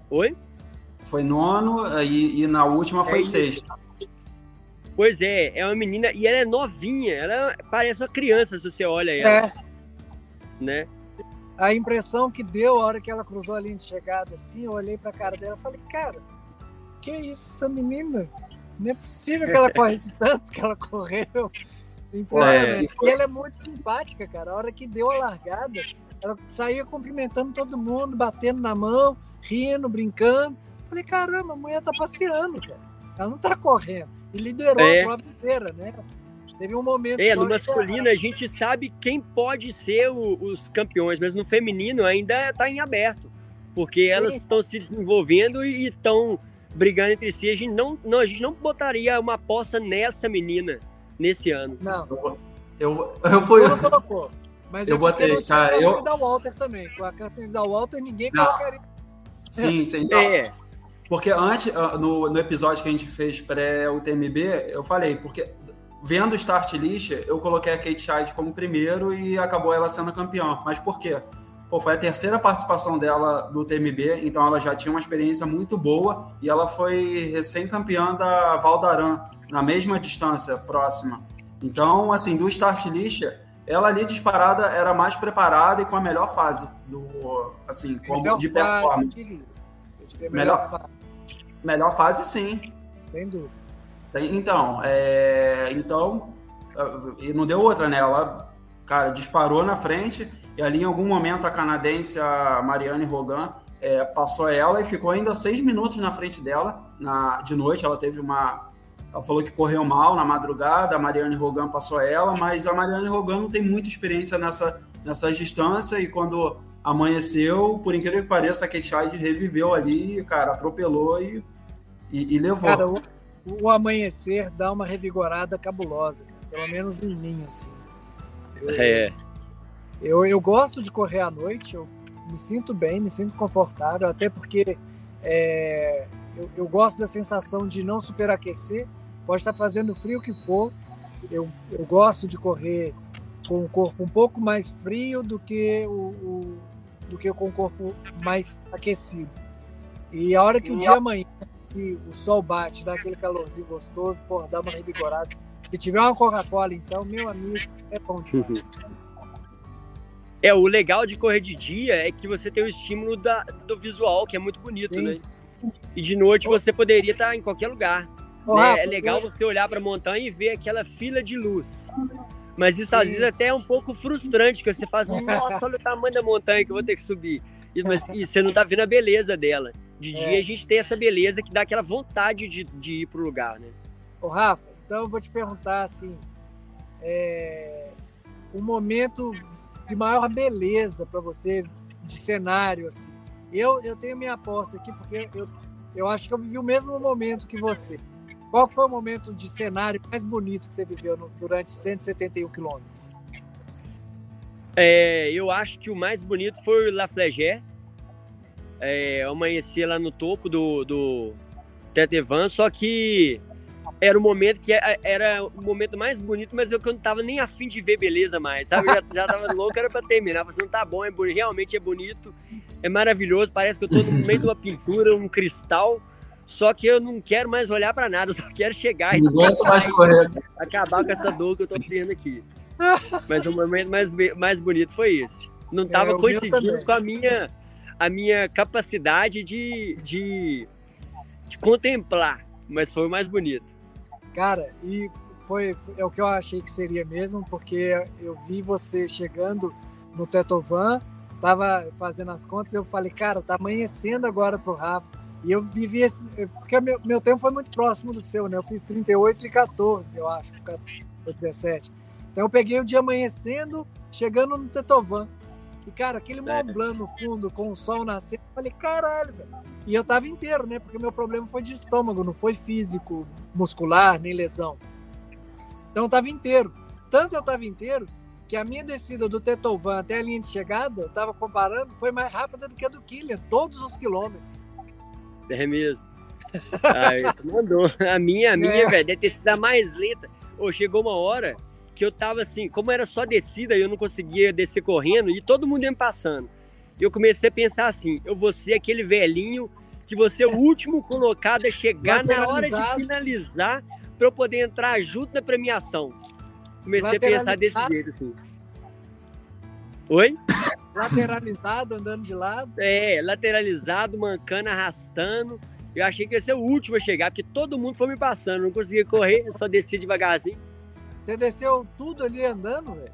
oi? Foi nono e, e na última foi é sexta. Pois é, é uma menina e ela é novinha, ela parece uma criança se você olha ela. É. né? A impressão que deu a hora que ela cruzou a linha de chegada, assim, eu olhei pra cara dela e falei, cara, que isso, essa menina? Não é possível que ela [laughs] corre tanto que ela correu. Impressionante. É. E ela é muito simpática, cara. A hora que deu a largada, ela saía cumprimentando todo mundo, batendo na mão, rindo, brincando. Falei, caramba, a mulher tá passeando, cara. Ela não tá correndo. E liderou é. a prova inteira, né? Teve um momento. É, no masculino a gente sabe quem pode ser o, os campeões, mas no feminino ainda está em aberto. Porque elas estão se desenvolvendo e estão brigando entre si. A gente não, não, a gente não botaria uma aposta nessa menina nesse ano. Não. Eu, eu, eu, eu, não colocou. Mas eu é botei, cara. Eu da Walter também. Com a Catherine da Walter, ninguém não. colocaria. Sim, sim. Então, é. Porque antes, ah, no, no episódio que a gente fez pré-UTMB, eu falei, porque vendo o start list, eu coloquei a Kate Scheid como primeiro e acabou ela sendo campeã. Mas por quê? Pô, foi a terceira participação dela do TMB, então ela já tinha uma experiência muito boa e ela foi recém-campeã da Valdaran, na mesma distância próxima. Então, assim, do start list, ela ali disparada era mais preparada e com a melhor fase do assim, como melhor de performance. Melhor, melhor fase. Melhor fase, sim. Sem dúvida. Então, é, então, não deu outra, né? Ela, cara, disparou na frente e ali em algum momento a canadense, a Mariane Rogan, é, passou ela e ficou ainda seis minutos na frente dela na, de noite. Ela teve uma. Ela falou que correu mal na madrugada, a Mariane Rogan passou ela, mas a Mariane Rogan não tem muita experiência nessa, nessas distâncias e quando amanheceu, por incrível que pareça, a Kate reviveu ali, cara, atropelou e, e, e levou. Cara, o, amanhecer dá uma revigorada cabulosa, pelo menos em mim, assim. Eu, é. Eu, eu gosto de correr à noite, eu me sinto bem, me sinto confortável, até porque é, eu, eu, gosto da sensação de não superaquecer, pode estar fazendo frio que for, eu, eu gosto de correr com o corpo um pouco mais frio do que o, o do que com o corpo mais aquecido. E a hora que o dia amanhã, que o sol bate, dá aquele calorzinho gostoso, pô, dá uma revigorada. Se tiver uma Coca-Cola, então, meu amigo, é bom demais. [laughs] É, o legal de correr de dia é que você tem o estímulo da, do visual, que é muito bonito, Sim. né? E de noite você poderia estar em qualquer lugar. né? Rafa, é legal você olhar para a montanha e ver aquela fila de luz. Mas isso às vezes até é um pouco frustrante, que você faz, [laughs] nossa, olha o tamanho da montanha que eu vou ter que subir. E, mas, e você não tá vendo a beleza dela. De dia é. a gente tem essa beleza que dá aquela vontade de, de ir pro lugar, né? Ô, Rafa, então eu vou te perguntar assim: é, o momento de maior beleza para você de cenário, assim. Eu, eu tenho minha aposta aqui, porque eu, eu acho que eu vivi o mesmo momento que você. Qual foi o momento de cenário mais bonito que você viveu no, durante 171 quilômetros? É, eu acho que o mais bonito foi o La Flégère. É, amanhecer lá no topo do, do Tetevan, só que era o momento que é, era o momento mais bonito, mas eu não tava nem afim de ver beleza mais, sabe? Já, já tava [laughs] louco, era pra terminar. Falei, não tá bom, é bonito, realmente é bonito, é maravilhoso, parece que eu tô no meio de uma pintura, um cristal, só que eu não quero mais olhar para nada, eu [laughs] só quero chegar e acabar com essa dor que eu tô tendo aqui. Mas o momento mais, mais bonito foi esse. Não tava é, coincidindo com a minha, a minha capacidade de, de, de contemplar, mas foi o mais bonito. Cara, e foi, foi, é o que eu achei que seria mesmo, porque eu vi você chegando no Tetovan, tava fazendo as contas, eu falei, cara, tá amanhecendo agora pro Rafa e eu vivi esse. Porque meu, meu tempo foi muito próximo do seu, né? Eu fiz 38 e 14, eu acho, ou 17. Então eu peguei o dia amanhecendo, chegando no Tetovan. E, cara, aquele Mont. Blanc no fundo, com o sol nascendo, eu falei, caralho, velho. E eu tava inteiro, né? Porque meu problema foi de estômago, não foi físico, muscular, nem lesão. Então eu tava inteiro. Tanto eu tava inteiro que a minha descida do Tetovan até a linha de chegada, eu tava comparando, foi mais rápida do que a do Killian, todos os quilômetros. É mesmo. Ah, isso mandou. [laughs] A minha, a minha, é. velho, deve ter sido a mais lenta. Ô, chegou uma hora que eu tava assim, como era só descida e eu não conseguia descer correndo, e todo mundo ia me passando. Eu comecei a pensar assim: eu vou ser aquele velhinho que você é o [laughs] último colocado a chegar na hora de finalizar para eu poder entrar junto na premiação. Comecei a pensar desse jeito, assim. Oi? Lateralizado, andando de lado. É, lateralizado, mancando, arrastando. Eu achei que ia ser o último a chegar, porque todo mundo foi me passando. Não conseguia correr, só descia devagarzinho. Você desceu tudo ali andando, velho?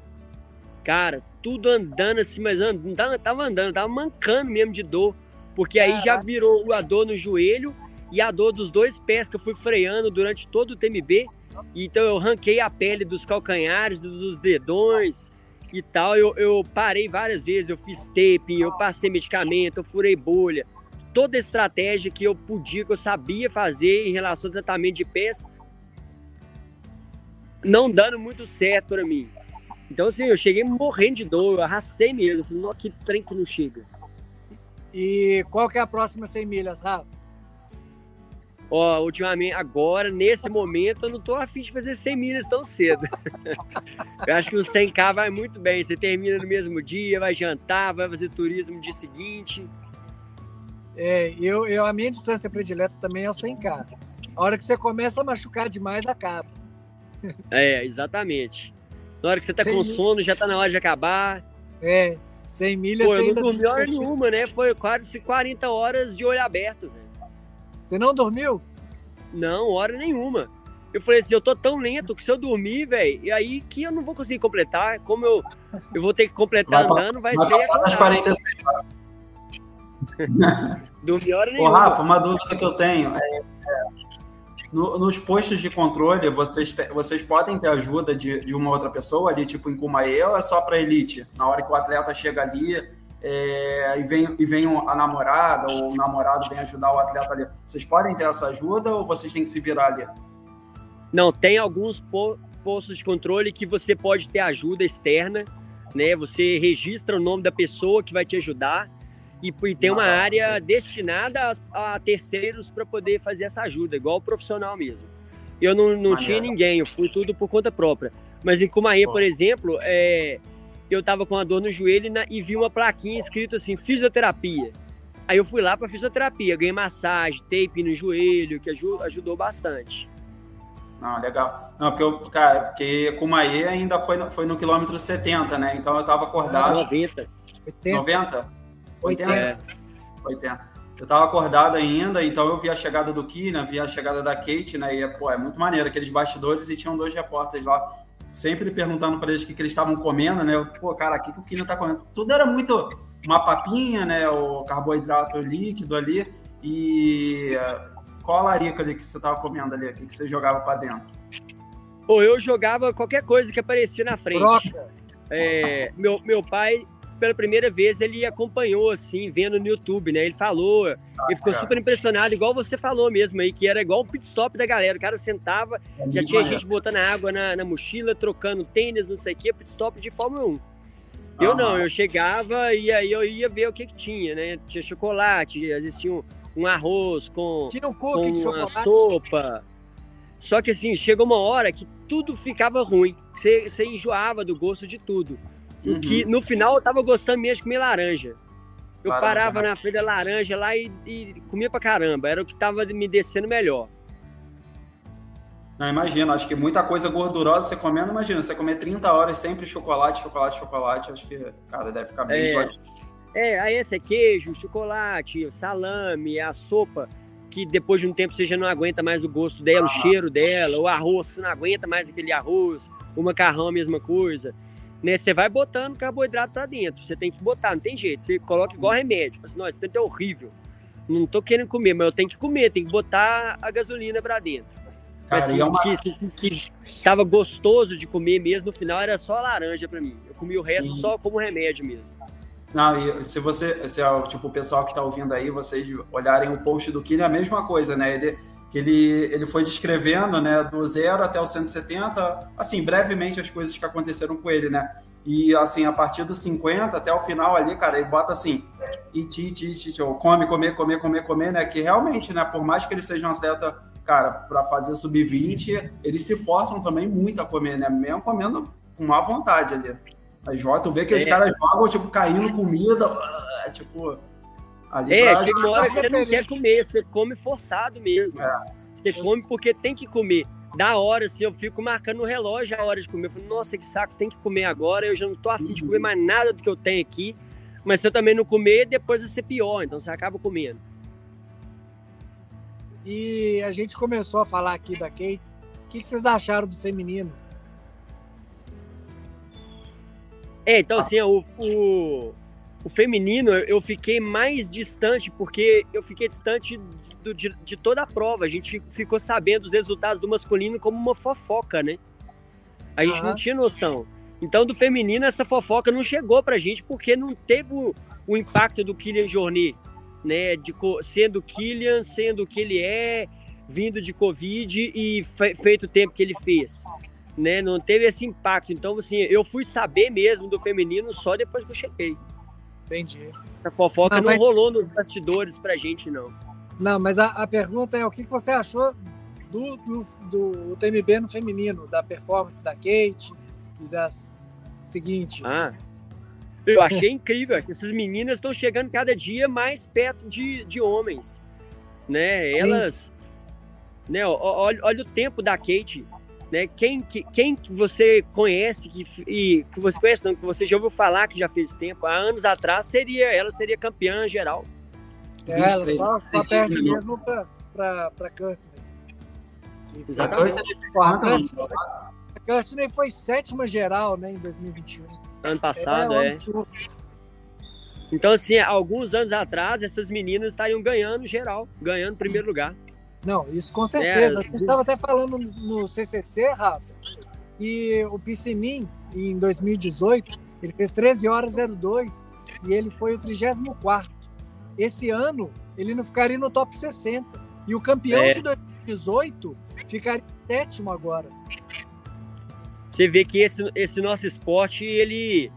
Cara, tudo andando assim, mas não tava andando, tava mancando mesmo de dor. Porque aí já virou a dor no joelho e a dor dos dois pés que eu fui freando durante todo o TMB. Então eu ranquei a pele dos calcanhares, dos dedões e tal. Eu, eu parei várias vezes, eu fiz tape, eu passei medicamento, eu furei bolha. Toda a estratégia que eu podia, que eu sabia fazer em relação ao tratamento de pés, não dando muito certo para mim. Então, assim, eu cheguei morrendo de dor, eu arrastei mesmo. Falei, não, que trem que não chega. E qual que é a próxima 100 milhas, Rafa? Ó, ultimamente, agora, nesse momento, eu não tô afim de fazer 100 milhas tão cedo. [laughs] eu acho que o 100k vai muito bem. Você termina no mesmo dia, vai jantar, vai fazer turismo no dia seguinte. É, eu, eu, a minha distância predileta também é o 100k. A hora que você começa a machucar demais, acaba. É, exatamente. Na hora que você tá com sono, já tá na hora de acabar. É, 100 milhas... Pô, eu não dormi hora nenhuma, né? Foi quase 40 horas de olho aberto, velho. Você não dormiu? Não, hora nenhuma. Eu falei assim, eu tô tão lento que se eu dormir, velho, e aí que eu não vou conseguir completar, como eu, eu vou ter que completar vai andando, vai, vai ser... Passar das 46 [laughs] Dormir hora nenhuma. Ô, Rafa, uma dúvida que eu tenho é, é no, nos postos de controle, vocês, te, vocês podem ter ajuda de, de uma outra pessoa ali, tipo em Cumaê, ou é só para elite? Na hora que o atleta chega ali é, e, vem, e vem a namorada ou o namorado vem ajudar o atleta ali, vocês podem ter essa ajuda ou vocês têm que se virar ali? Não, tem alguns po postos de controle que você pode ter ajuda externa, né? Você registra o nome da pessoa que vai te ajudar e, e tem uma ah, área destinada a, a terceiros para poder fazer essa ajuda, igual o profissional mesmo. Eu não, não tinha ninguém, eu fui tudo por conta própria. Mas em Cumaê, por exemplo, é, eu tava com a dor no joelho na, e vi uma plaquinha escrito assim, fisioterapia. Aí eu fui lá para fisioterapia, ganhei massagem, tape no joelho, que ajudou, ajudou bastante. Não, legal. Não, porque, eu, cara, porque Cumaê ainda foi no, foi no quilômetro 70, né? Então eu tava acordado. 90. 80. 90? 80? É. 80. Eu tava acordado ainda, então eu vi a chegada do Kina, vi a chegada da Kate, né? E, pô, é muito maneiro, aqueles bastidores e tinham dois repórteres lá, sempre perguntando para eles o que, que eles estavam comendo, né? Eu, pô, cara, o que, que o Kina tá comendo? Tudo era muito uma papinha, né? O carboidrato líquido ali. E qual a larica ali que você tava comendo ali? O que, que você jogava para dentro? Pô, eu jogava qualquer coisa que aparecia na frente. Broca. É, meu, meu pai pela primeira vez ele acompanhou, assim, vendo no YouTube, né? Ele falou, ah, ele ficou cara. super impressionado, igual você falou mesmo aí, que era igual um pit stop da galera. O cara sentava, é já tinha gente botando água na, na, mochila, trocando tênis, não sei o quê, pit stop de Fórmula 1. Eu não, eu chegava e aí eu ia ver o que, que tinha, né? Tinha chocolate, às vezes tinha um, um arroz com, tinha um com uma sopa. Só que assim, chegou uma hora que tudo ficava ruim. Você, você enjoava do gosto de tudo. Uhum. Que no final eu tava gostando mesmo de comer laranja. Eu parava na frente da laranja lá e, e, comia pra caramba. Era o que tava me descendo melhor. Não, imagina, acho que muita coisa gordurosa você comendo, imagina, você comer 30 horas sempre chocolate, chocolate, chocolate, acho que, cara, deve ficar bem é, é, aí esse é queijo, chocolate, salame, a sopa, que depois de um tempo você já não aguenta mais o gosto dela, o cheiro dela, o arroz, você não aguenta mais aquele arroz, o macarrão, a mesma coisa né? Você vai botando carboidrato para dentro. Você tem que botar, não tem jeito. Você coloca igual remédio. Fala assim, nossa, tanto é horrível. Não tô querendo comer, mas eu tenho que comer, tem que botar a gasolina para dentro. Cara, assim, é uma... que, que, tava gostoso de comer mesmo, no final era só laranja para mim. Eu comi o resto Sim. só como remédio mesmo. Não, e se você, se é, tipo, o pessoal que tá ouvindo aí, vocês olharem o post do Kine, é a mesma coisa, né? Ele, que ele, ele foi descrevendo, né, do zero até o 170, assim, brevemente as coisas que aconteceram com ele, né? E, assim, a partir dos 50 até o final ali, cara, ele bota assim, iti, iti, iti, ou come, comer, comer, comer, comer, né? Que realmente, né, por mais que ele seja um atleta, cara, para fazer sub-20, eles se forçam também muito a comer, né? Mesmo comendo com má vontade ali. Aí tu vê que é. os caras jogam, tipo, caindo comida, tipo Ali é, chega uma hora que você não quer comer, você come forçado mesmo. É. Você come porque tem que comer. da hora, assim, eu fico marcando no relógio a hora de comer. Eu falo, nossa, que saco, tem que comer agora. Eu já não tô afim de comer mais nada do que eu tenho aqui. Mas se eu também não comer, depois vai ser pior. Então você acaba comendo. E a gente começou a falar aqui da Kate. O que, que vocês acharam do feminino? É, então assim, o, o, o, feminino eu fiquei mais distante, porque eu fiquei distante do, de, de, toda a prova. A gente ficou sabendo os resultados do masculino como uma fofoca, né? A gente uhum. não tinha noção. Então, do feminino, essa fofoca não chegou pra gente, porque não teve o, o impacto do Kylian Jornet, né? De, sendo Kylian, sendo o que ele é, vindo de Covid e fe, feito o tempo que ele fez né? Não teve esse impacto. Então, assim, eu fui saber mesmo do feminino só depois que eu cheguei. Entendi. A fofoca não, não mas... rolou nos bastidores pra gente, não. Não, mas a, a pergunta é o que você achou do, do, do TMB no feminino, da performance da Kate e das seguintes. Ah, eu achei incrível. Essas meninas estão chegando cada dia mais perto de, de homens. Né? Elas. Né, olha, olha o tempo da Kate né? Quem que, quem que você conhece que, e que você conhece, não, que você já ouviu falar que já fez tempo, há anos atrás, seria ela seria campeã geral. É, ela só, só perde mesmo para Courtney. Exatamente. A Courtney foi sétima geral né, em 2021. Ano passado, é. é. Então, assim, alguns anos atrás, essas meninas estariam ganhando geral, ganhando primeiro lugar. Não, isso com certeza. É, gente estava até falando no CCC, Rafa, e o Piscinim, em 2018, ele fez 13 horas 02 e ele foi o 34 Esse ano, ele não ficaria no top 60. E o campeão é. de 2018 ficaria sétimo agora. Você vê que esse, esse nosso esporte, ele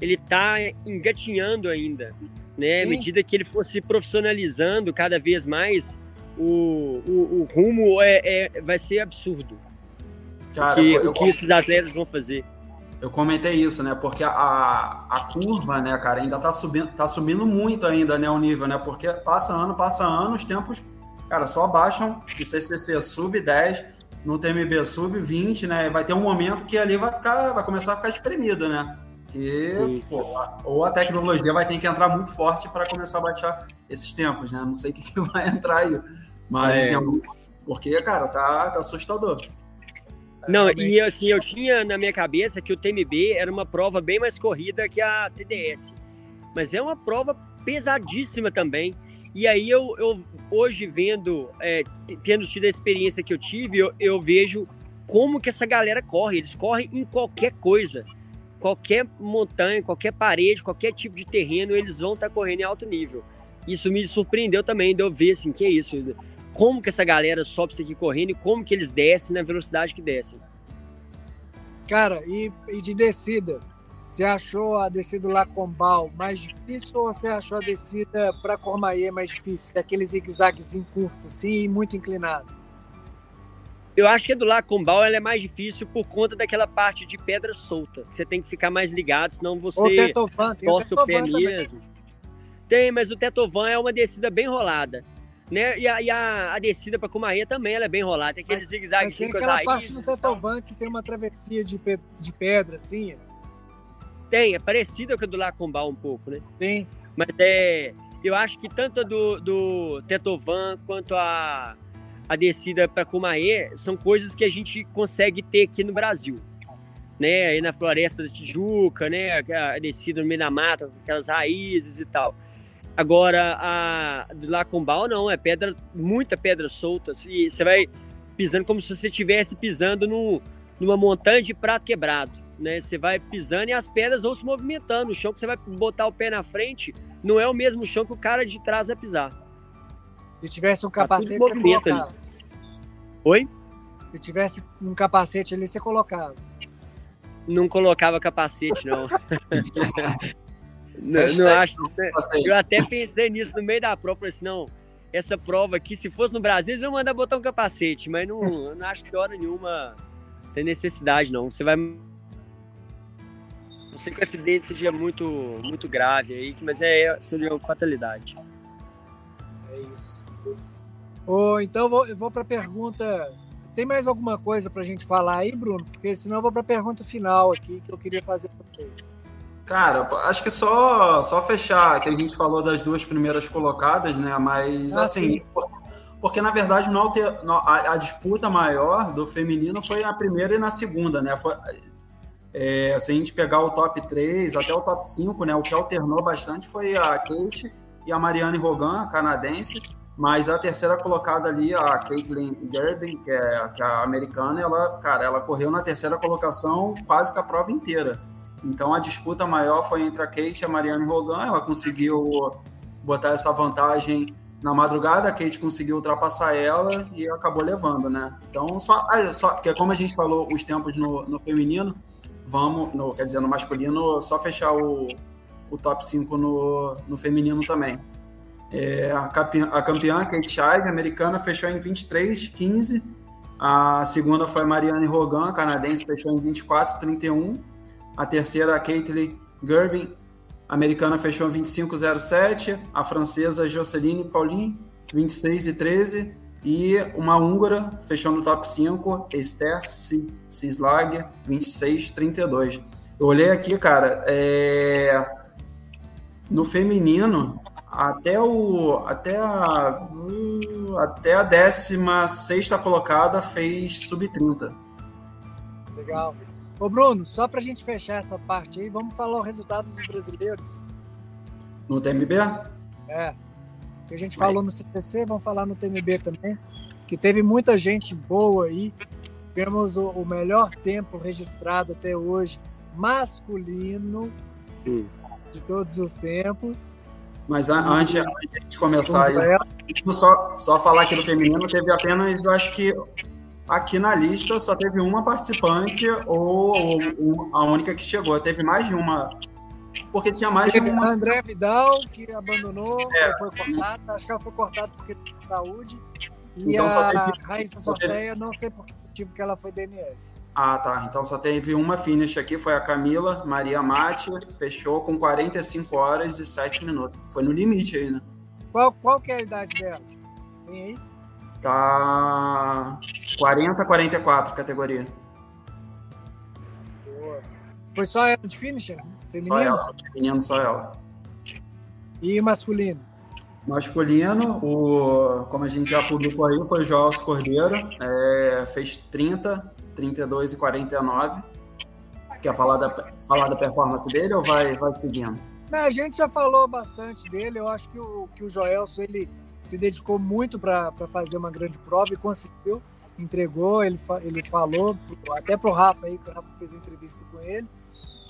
ele tá engatinhando ainda, né? À medida que ele fosse profissionalizando cada vez mais, o, o, o rumo é, é, vai ser absurdo. Cara, que, eu, o que esses atletas vão fazer. Eu comentei isso, né? Porque a, a curva, né, cara, ainda tá subindo, tá subindo muito ainda, né, o nível, né? Porque passa ano, passa ano, os tempos, cara, só baixam. No CCC sub 10, no TMB sub 20, né? Vai ter um momento que ali vai ficar, vai começar a ficar espremido, né? Pô, ou a tecnologia vai ter que entrar muito forte para começar a baixar esses tempos, né? Não sei o que, que vai entrar aí. Mas é. porque, cara, tá, tá assustador. Não, e assim, eu tinha na minha cabeça que o TMB era uma prova bem mais corrida que a TDS. Mas é uma prova pesadíssima também. E aí eu, eu hoje vendo, é, tendo tido a experiência que eu tive, eu, eu vejo como que essa galera corre. Eles correm em qualquer coisa. Qualquer montanha, qualquer parede, qualquer tipo de terreno, eles vão estar tá correndo em alto nível. Isso me surpreendeu também de eu ver assim, que é isso como que essa galera sobe isso aqui correndo e como que eles descem na velocidade que descem. Cara, e, e de descida, você achou a descida lá com Bal mais difícil ou você achou a descida para Cormaie mais difícil? É aquele zigue-zaguezinho curto, assim, e muito inclinado? Eu acho que a do Lacombal ela é mais difícil por conta daquela parte de pedra solta. Que você tem que ficar mais ligado, senão você torce o, o pé mesmo. Tem, mas o Tetovan é uma descida bem rolada. Né? E a, e a, a descida para Cumaria também ela é bem rolada. Tem aquele zigue-zague assim com as raízes. parte do Tetovan que tem uma travessia de, pe de pedra, assim. Tem, é parecida com a do Lacombal um pouco, né? Tem. Mas é, eu acho que tanto a do, do Tetovan quanto a, a descida para Cumaê são coisas que a gente consegue ter aqui no Brasil. Né? Aí na floresta da Tijuca, né? A descida no meio da mata, aquelas raízes e tal. Agora, a de Lacombal não, é pedra, muita pedra solta. E você vai pisando como se você estivesse pisando no, numa montanha de prato quebrado. Né? Você vai pisando e as pedras vão se movimentando. O chão que você vai botar o pé na frente não é o mesmo chão que o cara de trás vai pisar. Se tivesse um tá capacete, tá você colocava. Oi? Se tivesse um capacete ali, você colocava. Não colocava capacete, não. [laughs] Não, não acho. Eu até pensei nisso no meio da prova. Falei assim, não, essa prova aqui, se fosse no Brasil, eles iam mandar botar um capacete, mas não, [laughs] não acho que hora nenhuma tem necessidade, não. Você vai. Não sei que o acidente seja muito, muito grave aí, mas é, seria uma fatalidade. É isso. Oh, então eu vou, eu vou para a pergunta. tem mais alguma coisa para a gente falar aí, Bruno? Porque senão eu vou para a pergunta final aqui que eu queria fazer para vocês. Cara, acho que só só fechar que a gente falou das duas primeiras colocadas, né? Mas ah, assim, sim. porque na verdade no a, a, disputa maior do feminino foi a primeira e na segunda, né? Foi, é, se a gente pegar o top 3 até o top 5, né? O que alternou bastante foi a Kate e a Marianne Rogan, canadense. Mas a terceira colocada ali, a Caitlin Gerbin, que é, que é a americana, ela, cara, ela correu na terceira colocação quase que a prova inteira. Então a disputa maior foi entre a Kate e a Marianne Rogan. Ela conseguiu botar essa vantagem na madrugada, a Kate conseguiu ultrapassar ela e acabou levando, né? Então, só, só que como a gente falou os tempos no, no feminino, vamos, no, quer dizer, no masculino, só fechar o, o top 5 no, no feminino também. É, a, campeã, a Kate Shive, americana, fechou em 23,15. A segunda foi Marianne Rogan, canadense, fechou em 24,31. A terceira, a Caitlin Gerbin, americana, fechou em 25,07. A francesa, Joceline Paulin, 26,13. E uma húngara, fechou no top 5, Esther Sislag, 26,32. Eu olhei aqui, cara, é... no feminino, até o até a até a 16 colocada fez sub 30. Legal. Ô Bruno, só para a gente fechar essa parte aí, vamos falar o resultado dos brasileiros. No TMB? É. Que a gente Vai. falou no CTC, vamos falar no TMB também. Que teve muita gente boa aí. Temos o, o melhor tempo registrado até hoje, masculino, hum. de todos os tempos. Mas antes, antes de começar aí, só, só falar aqui do feminino, teve apenas, eu acho que Aqui na lista só teve uma participante ou, ou a única que chegou. Teve mais de uma. Porque tinha mais teve de uma. André Vidal, que abandonou, é. foi cortada. Acho que ela foi cortada porque teve saúde. E então, a teve... Raíssa Sorteia, teve... não sei por que motivo que ela foi DNF. Ah, tá. Então só teve uma finish aqui, foi a Camila Maria Mate, fechou com 45 horas e 7 minutos. Foi no limite aí, né? Qual, qual que é a idade dela? Tem aí? Tá 40 44 categoria. Boa. Foi só ela de finisher? Feminino? Só ela, feminino só ela. E masculino? Masculino, o, como a gente já publicou aí, foi o João Cordeiro, é, fez 30, 32 e 49. Quer falar da, falar da performance dele ou vai, vai seguindo? Não, a gente já falou bastante dele, eu acho que o, que o Joelson, ele se dedicou muito para fazer uma grande prova e conseguiu, entregou, ele, ele falou, até para o Rafa aí, que o Rafa fez entrevista com ele,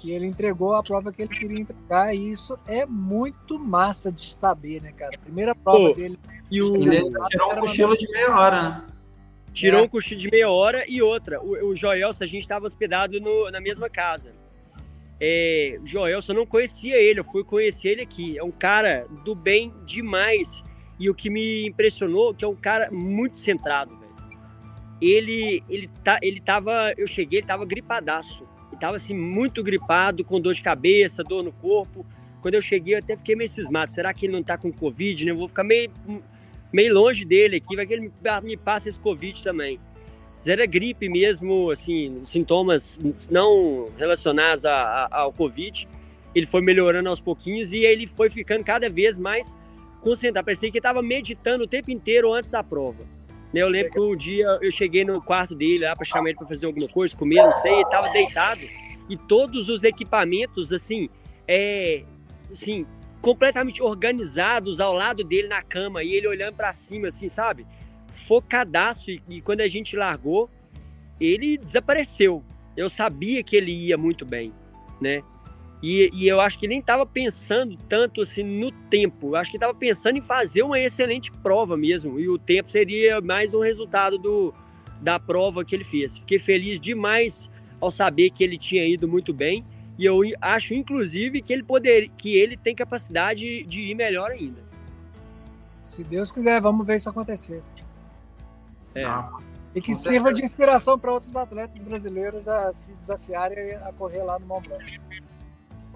que ele entregou a prova que ele queria entregar, e isso é muito massa de saber, né, cara? Primeira prova Pô, dele. E o ele tirou um cochilo de meia hora, né? Tirou é. um cochilo de meia hora e outra. O, o Joelson, a gente estava hospedado no, na mesma casa. É, Joelson, eu não conhecia ele, eu fui conhecer ele aqui. É um cara do bem demais. E o que me impressionou, que é um cara muito centrado, velho. Ele, ele, tá, ele tava, eu cheguei, ele tava gripadaço. Ele tava assim, muito gripado, com dor de cabeça, dor no corpo. Quando eu cheguei, eu até fiquei meio cismado. Será que ele não tá com Covid, né? Eu vou ficar meio, meio longe dele aqui, vai que ele me passa esse Covid também. Mas era gripe mesmo, assim, sintomas não relacionados a, a, ao Covid. Ele foi melhorando aos pouquinhos e ele foi ficando cada vez mais concentrar. Parecia que ele estava meditando o tempo inteiro antes da prova. Né, eu lembro que um dia eu cheguei no quarto dele lá para chamar ele para fazer alguma coisa, comer, não sei, ele estava deitado e todos os equipamentos, assim, é, assim, completamente organizados ao lado dele na cama e ele olhando para cima, assim, sabe? Focadaço. E, e quando a gente largou, ele desapareceu. Eu sabia que ele ia muito bem, né? E, e, eu acho que nem estava pensando tanto assim no tempo. Eu acho que estava pensando em fazer uma excelente prova mesmo. E o tempo seria mais um resultado do, da prova que ele fez. Fiquei feliz demais ao saber que ele tinha ido muito bem. E eu acho, inclusive, que ele poder, que ele tem capacidade de ir melhor ainda. Se Deus quiser, vamos ver isso acontecer. É. E que sirva de inspiração para outros atletas brasileiros a se desafiarem a correr lá no Mont Blanc.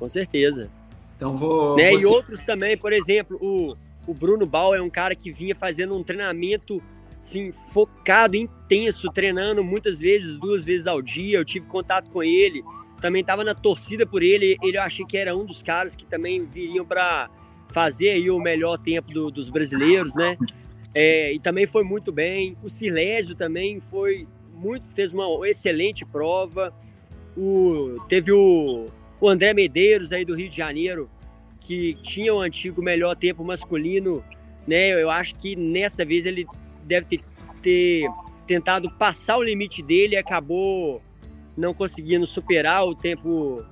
Com certeza. Então vou. Né? E outros também, por exemplo, o, o Bruno Bal é um cara que vinha fazendo um treinamento assim, focado, intenso, treinando muitas vezes, duas vezes ao dia. Eu tive contato com ele, também estava na torcida por ele. Ele eu achei que era um dos caras que também viriam para fazer aí o melhor tempo do, dos brasileiros, né? É, e também foi muito bem. O Silésio também foi muito, fez uma excelente prova. O, teve o, o André Medeiros aí do Rio de Janeiro, que tinha o antigo melhor tempo masculino, né? Eu acho que nessa vez ele deve ter, ter tentado passar o limite dele e acabou não conseguindo superar o tempo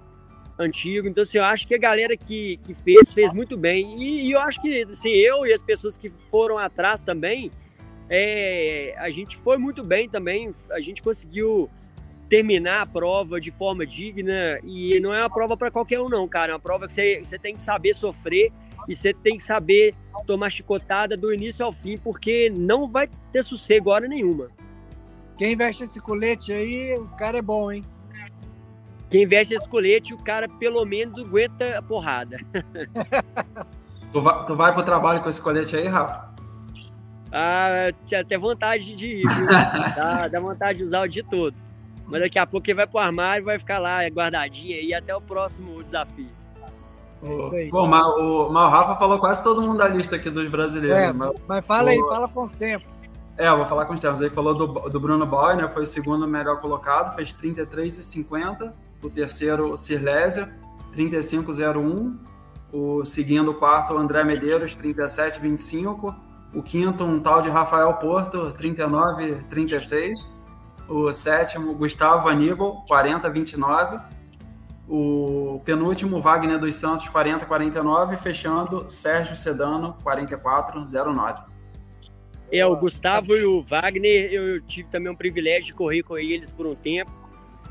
antigo. Então, assim, eu acho que a galera que, que fez, fez muito bem. E, e eu acho que, assim, eu e as pessoas que foram atrás também, é, a gente foi muito bem também. A gente conseguiu terminar a prova de forma digna. E não é uma prova para qualquer um, não, cara. É uma prova que você, você tem que saber sofrer e você tem que saber tomar chicotada do início ao fim, porque não vai ter sossego hora nenhuma. Quem veste esse colete aí, o cara é bom, hein? Quem veste esse colete, o cara pelo menos aguenta a porrada. [laughs] tu, vai, tu vai pro trabalho com esse colete aí, Rafa? Ah, tinha até vontade de ir, viu? [laughs] dá, dá vontade de usar o dia todo. Mas daqui a pouco ele vai pro armário e vai ficar lá guardadinho aí até o próximo desafio. É isso aí. Bom, mas o, mas o Rafa falou quase todo mundo da lista aqui dos brasileiros. É, mas, mas fala aí, fala com os tempos. É, eu vou falar com os tempos. Aí falou do, do Bruno Boy, né? Foi o segundo melhor colocado, fez 33,50 o terceiro Sirlésia, 3501, o seguindo o quarto André Medeiros, 3725, o quinto um tal de Rafael Porto, 3936, o sétimo Gustavo Aníbal, 4029, o penúltimo Wagner dos Santos, 4049, fechando Sérgio Sedano, 4409. É, o Gustavo e o Wagner, eu tive também um privilégio de correr com eles por um tempo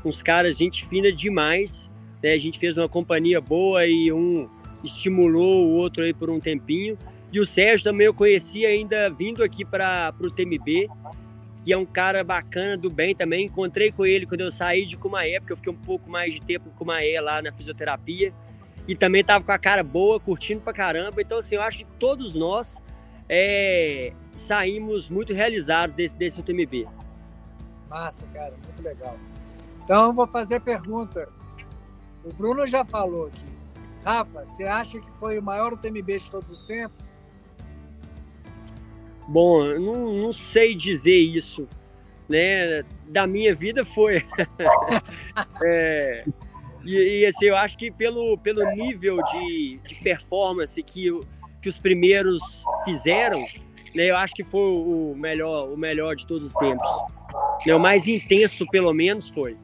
uns caras, gente fina demais. Né? A gente fez uma companhia boa e um estimulou o outro aí por um tempinho. E o Sérgio também eu conheci ainda vindo aqui para o TMB, que é um cara bacana, do bem também. Encontrei com ele quando eu saí de Cumaé, porque eu fiquei um pouco mais de tempo em Cumaé lá na fisioterapia. E também tava com a cara boa, curtindo pra caramba. Então, assim, eu acho que todos nós é, saímos muito realizados desse, desse TMB. Massa, cara, muito legal. Então, vou fazer a pergunta. O Bruno já falou aqui. Rafa, você acha que foi o maior UTMB de todos os tempos? Bom, eu não, não sei dizer isso. Né? Da minha vida foi. [laughs] é, e, e, assim, eu acho que pelo, pelo nível de, de performance que, que os primeiros fizeram, né, eu acho que foi o melhor, o melhor de todos os tempos. Né, o mais intenso, pelo menos, foi.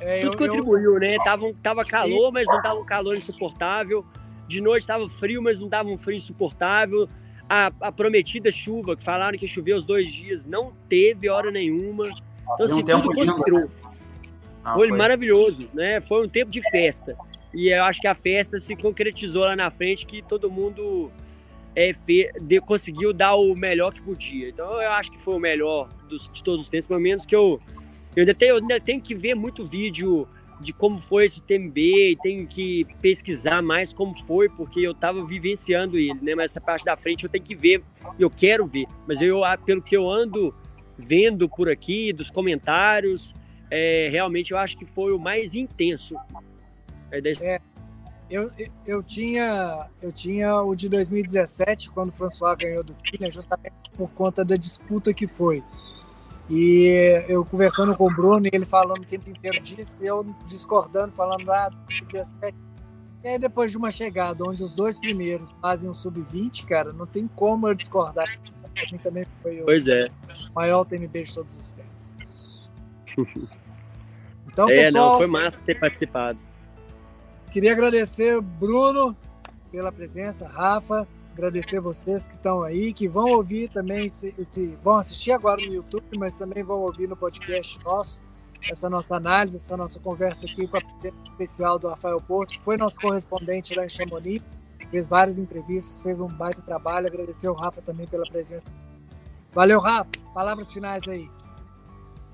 É, Tudo eu, contribuiu, eu... né? Tava, tava calor, mas não tava um calor insuportável. De noite tava frio, mas não tava um frio insuportável. A, a prometida chuva, que falaram que choveu os dois dias, não teve hora nenhuma. Então, assim, tudo conspirou. Ah, foi, foi maravilhoso, né? Foi um tempo de festa. E eu acho que a festa se concretizou lá na frente, que todo mundo é, fe, de, conseguiu dar o melhor que podia. Então eu acho que foi o melhor dos, de todos os tempos, pelo menos que eu eu ainda tenho, eu ainda tenho que ver muito vídeo de como foi esse TMB, tenho que pesquisar mais como foi, porque eu estava vivenciando ele, né? Mas essa parte da frente eu tenho que ver, eu quero ver. Mas eu, ah, pelo que eu ando vendo por aqui, dos comentários, é, realmente eu acho que foi o mais intenso. É, é, eu, eu, tinha, eu tinha o de 2017, quando o François ganhou do Killian, justamente por conta da disputa que foi. E eu conversando com o Bruno, e ele falando o tempo inteiro disso, e eu discordando, falando lá ah, 17. E aí, depois de uma chegada onde os dois primeiros fazem um sub-20, cara, não tem como eu discordar. Pra mim também foi o pois é. maior TMB de todos os tempos. [laughs] Então, é, pessoal, não, foi massa ter participado. Queria agradecer, Bruno, pela presença, Rafa, agradecer vocês que estão aí, que vão ouvir também esse, esse, vão assistir agora no YouTube, mas também vão ouvir no podcast nosso essa nossa análise, essa nossa conversa aqui com a especial do Rafael Porto, que foi nosso correspondente lá em Chamonix, fez várias entrevistas, fez um baita trabalho, agradecer ao Rafa também pela presença. Valeu, Rafa. Palavras finais aí.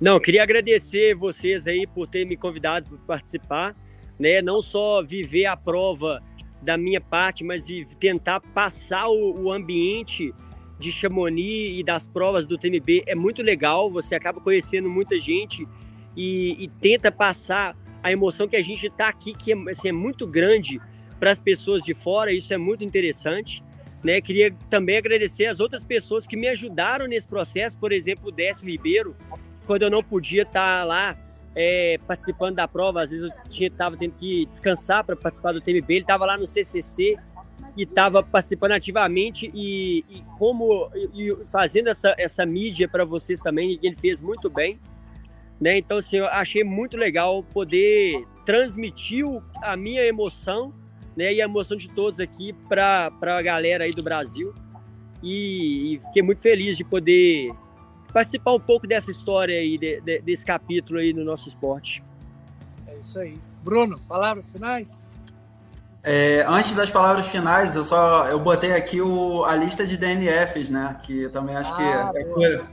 Não, queria agradecer vocês aí por ter me convidado para participar, né? Não só viver a prova da minha parte, mas de tentar passar o, o ambiente de Chamonix e das provas do TMB é muito legal. Você acaba conhecendo muita gente e, e tenta passar a emoção que a gente está aqui, que é, assim, é muito grande para as pessoas de fora. Isso é muito interessante. Né? Queria também agradecer as outras pessoas que me ajudaram nesse processo, por exemplo, o Décio Ribeiro, quando eu não podia estar tá lá é, participando da prova, às vezes eu estava tendo que descansar para participar do TMB, ele estava lá no CCC e estava participando ativamente e, e como e fazendo essa, essa mídia para vocês também, e ele fez muito bem. Né? Então, assim, eu achei muito legal poder transmitir a minha emoção né, e a emoção de todos aqui para a galera aí do Brasil. E, e, fiquei muito feliz de poder participar um pouco dessa história aí, de, de, desse capítulo aí no nosso esporte. É isso aí. Bruno, palavras finais? É, antes das palavras finais, eu só eu botei aqui o, a lista de DNFs, né? Que também acho ah, que é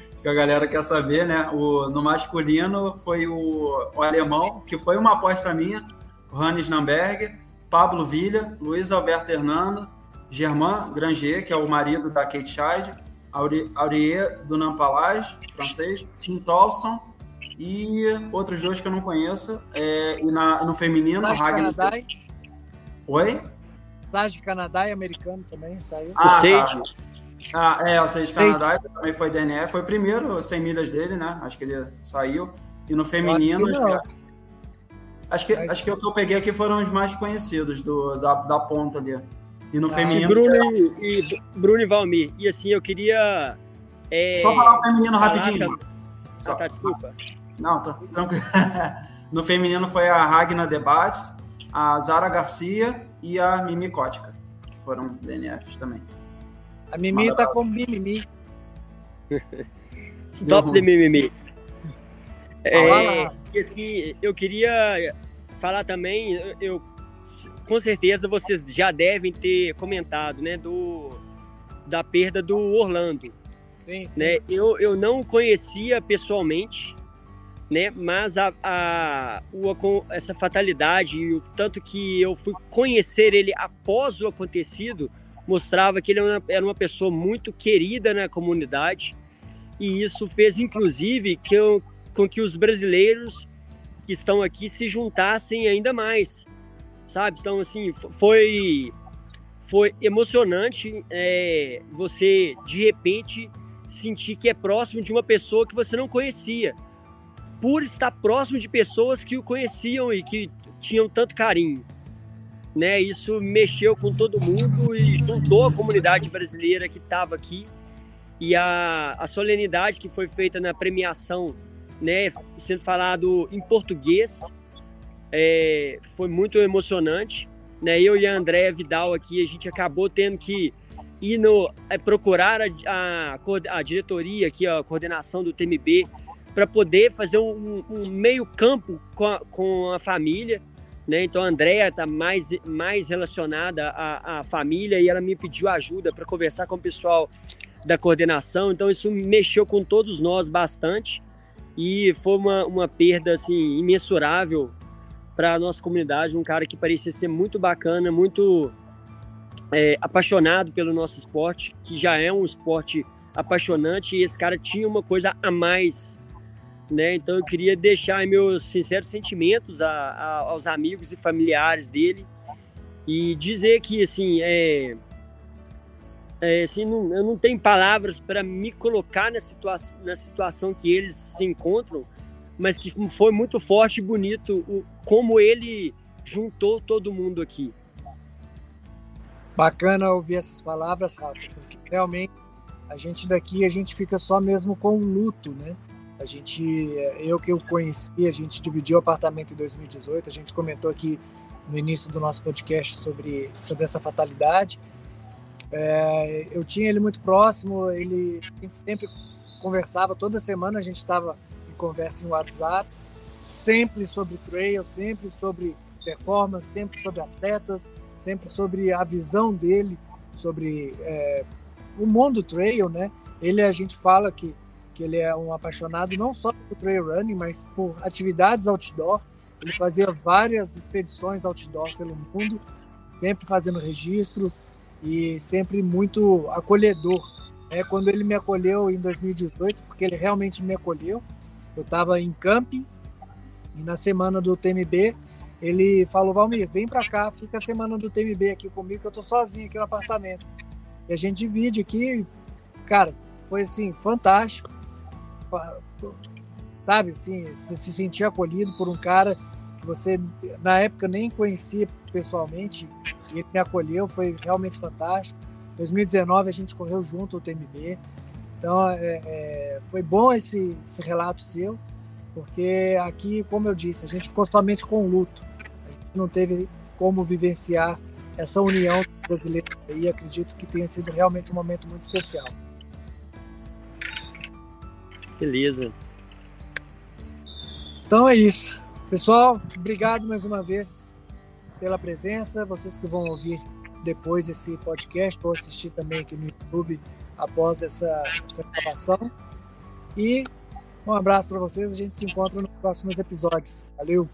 [laughs] que a galera quer saber, né? O, no masculino foi o, o alemão, que foi uma aposta minha, o Hannes Namberg, Pablo Villa, Luiz Alberto Hernando, Germain Granger, que é o marido da Kate Scheid, Aurier do Nampalage, francês, Tim Tolson e outros dois que eu não conheço. É, e na, no feminino, Sage Ragnar. Canadá. Oi? Sage Canadá e americano também saiu. Ah, o Sage. Tá. Ah, é, o Sage Canadá também foi DNF. Foi o primeiro 100 milhas dele, né? Acho que ele saiu. E no feminino. Acho que, acho que o que eu peguei aqui foram os mais conhecidos do, da, da ponta ali. E no ah, feminino. E Bruno, e, e, Bruno e Valmir. E assim, eu queria. É, Só falar o feminino rapidinho. Só. Ah, tá, desculpa. Não, tô tranquilo. [laughs] no feminino foi a Ragna Debates, a Zara Garcia e a Mimi Kótica. Foram DNFs também. A Mimi Manda tá com mimimi. [laughs] Stop de mimimi. É, e assim, eu queria falar também, eu, eu, com certeza vocês já devem ter comentado, né, do da perda do Orlando. Sim, sim. Né? Eu, eu não conhecia pessoalmente, né? Mas a, a, o, essa fatalidade e o tanto que eu fui conhecer ele após o acontecido mostrava que ele era uma, era uma pessoa muito querida na comunidade e isso fez inclusive que eu, com que os brasileiros que estão aqui se juntassem ainda mais, sabe? Então assim foi foi emocionante é, você de repente sentir que é próximo de uma pessoa que você não conhecia por estar próximo de pessoas que o conheciam e que tinham tanto carinho. Né? Isso mexeu com todo mundo e juntou a comunidade brasileira que estava aqui. E a, a solenidade que foi feita na premiação, né, sendo falado em português, é, foi muito emocionante. Né? Eu e a Andréa Vidal aqui, a gente acabou tendo que ir no, é, procurar a, a, a diretoria aqui, a coordenação do TMB, para poder fazer um, um, meio campo com a, com a família. Né? Então a Andrea está mais, mais relacionada à, à família e ela me pediu ajuda para conversar com o pessoal da coordenação. Então isso mexeu com todos nós bastante e foi uma, uma perda assim imensurável para a nossa comunidade. Um cara que parecia ser muito bacana, muito é, apaixonado pelo nosso esporte, que já é um esporte apaixonante e esse cara tinha uma coisa a mais né? Então eu queria deixar meus sinceros sentimentos a, a, aos amigos e familiares dele e dizer que assim é, é assim não, eu não tenho palavras para me colocar na situação na situação que eles se encontram, mas que foi muito forte e bonito o, como ele juntou todo mundo aqui. Bacana ouvir essas palavras, Rafa, porque realmente a gente daqui a gente fica só mesmo com o luto, né? A gente, eu que eu conheci, a gente dividiu o apartamento em 2018. A gente comentou aqui no início do nosso podcast sobre, sobre essa fatalidade. É, eu tinha ele muito próximo, ele sempre conversava, toda semana a gente estava conversa em WhatsApp, sempre sobre trail, sempre sobre performance, sempre sobre atletas, sempre sobre a visão dele sobre é, o mundo trail, né? Ele a gente fala que que ele é um apaixonado não só por trail running, mas por atividades outdoor. Ele fazia várias expedições outdoor pelo mundo, sempre fazendo registros. e sempre muito acolhedor. É, quando ele me acolheu em 2018, porque ele realmente me acolheu, eu estava em camping e na semana do TMB ele falou: Valmir, vem para cá, fica a semana do TMB aqui comigo, que eu tô sozinho aqui no apartamento. E a gente divide aqui, cara, foi assim, fantástico. Sabe, assim, se, se sentir acolhido por um cara que você, na época, nem conhecia pessoalmente, e ele me acolheu, foi realmente fantástico. 2019 a gente correu junto o TMB. Então, é, é, foi bom esse, esse relato seu, porque aqui, como eu disse, a gente ficou somente com o luto. A gente não teve como vivenciar essa união brasileira e acredito que tenha sido realmente um momento muito especial. Beleza. Então é isso. Pessoal, obrigado mais uma vez pela presença. Vocês que vão ouvir depois esse podcast ou assistir também aqui no YouTube após essa, essa gravação. E um abraço para vocês. A gente se encontra nos próximos episódios. Valeu.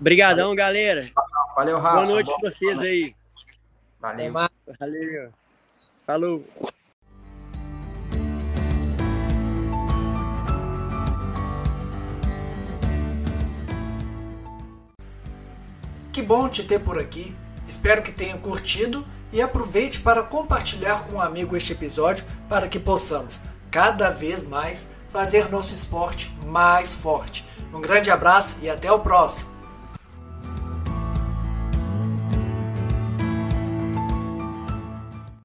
Obrigadão, Valeu. galera. Valeu, Rafa. Boa noite para vocês aí. Valeu. Valeu. Falou. Que bom te ter por aqui. Espero que tenha curtido e aproveite para compartilhar com um amigo este episódio para que possamos cada vez mais fazer nosso esporte mais forte. Um grande abraço e até o próximo!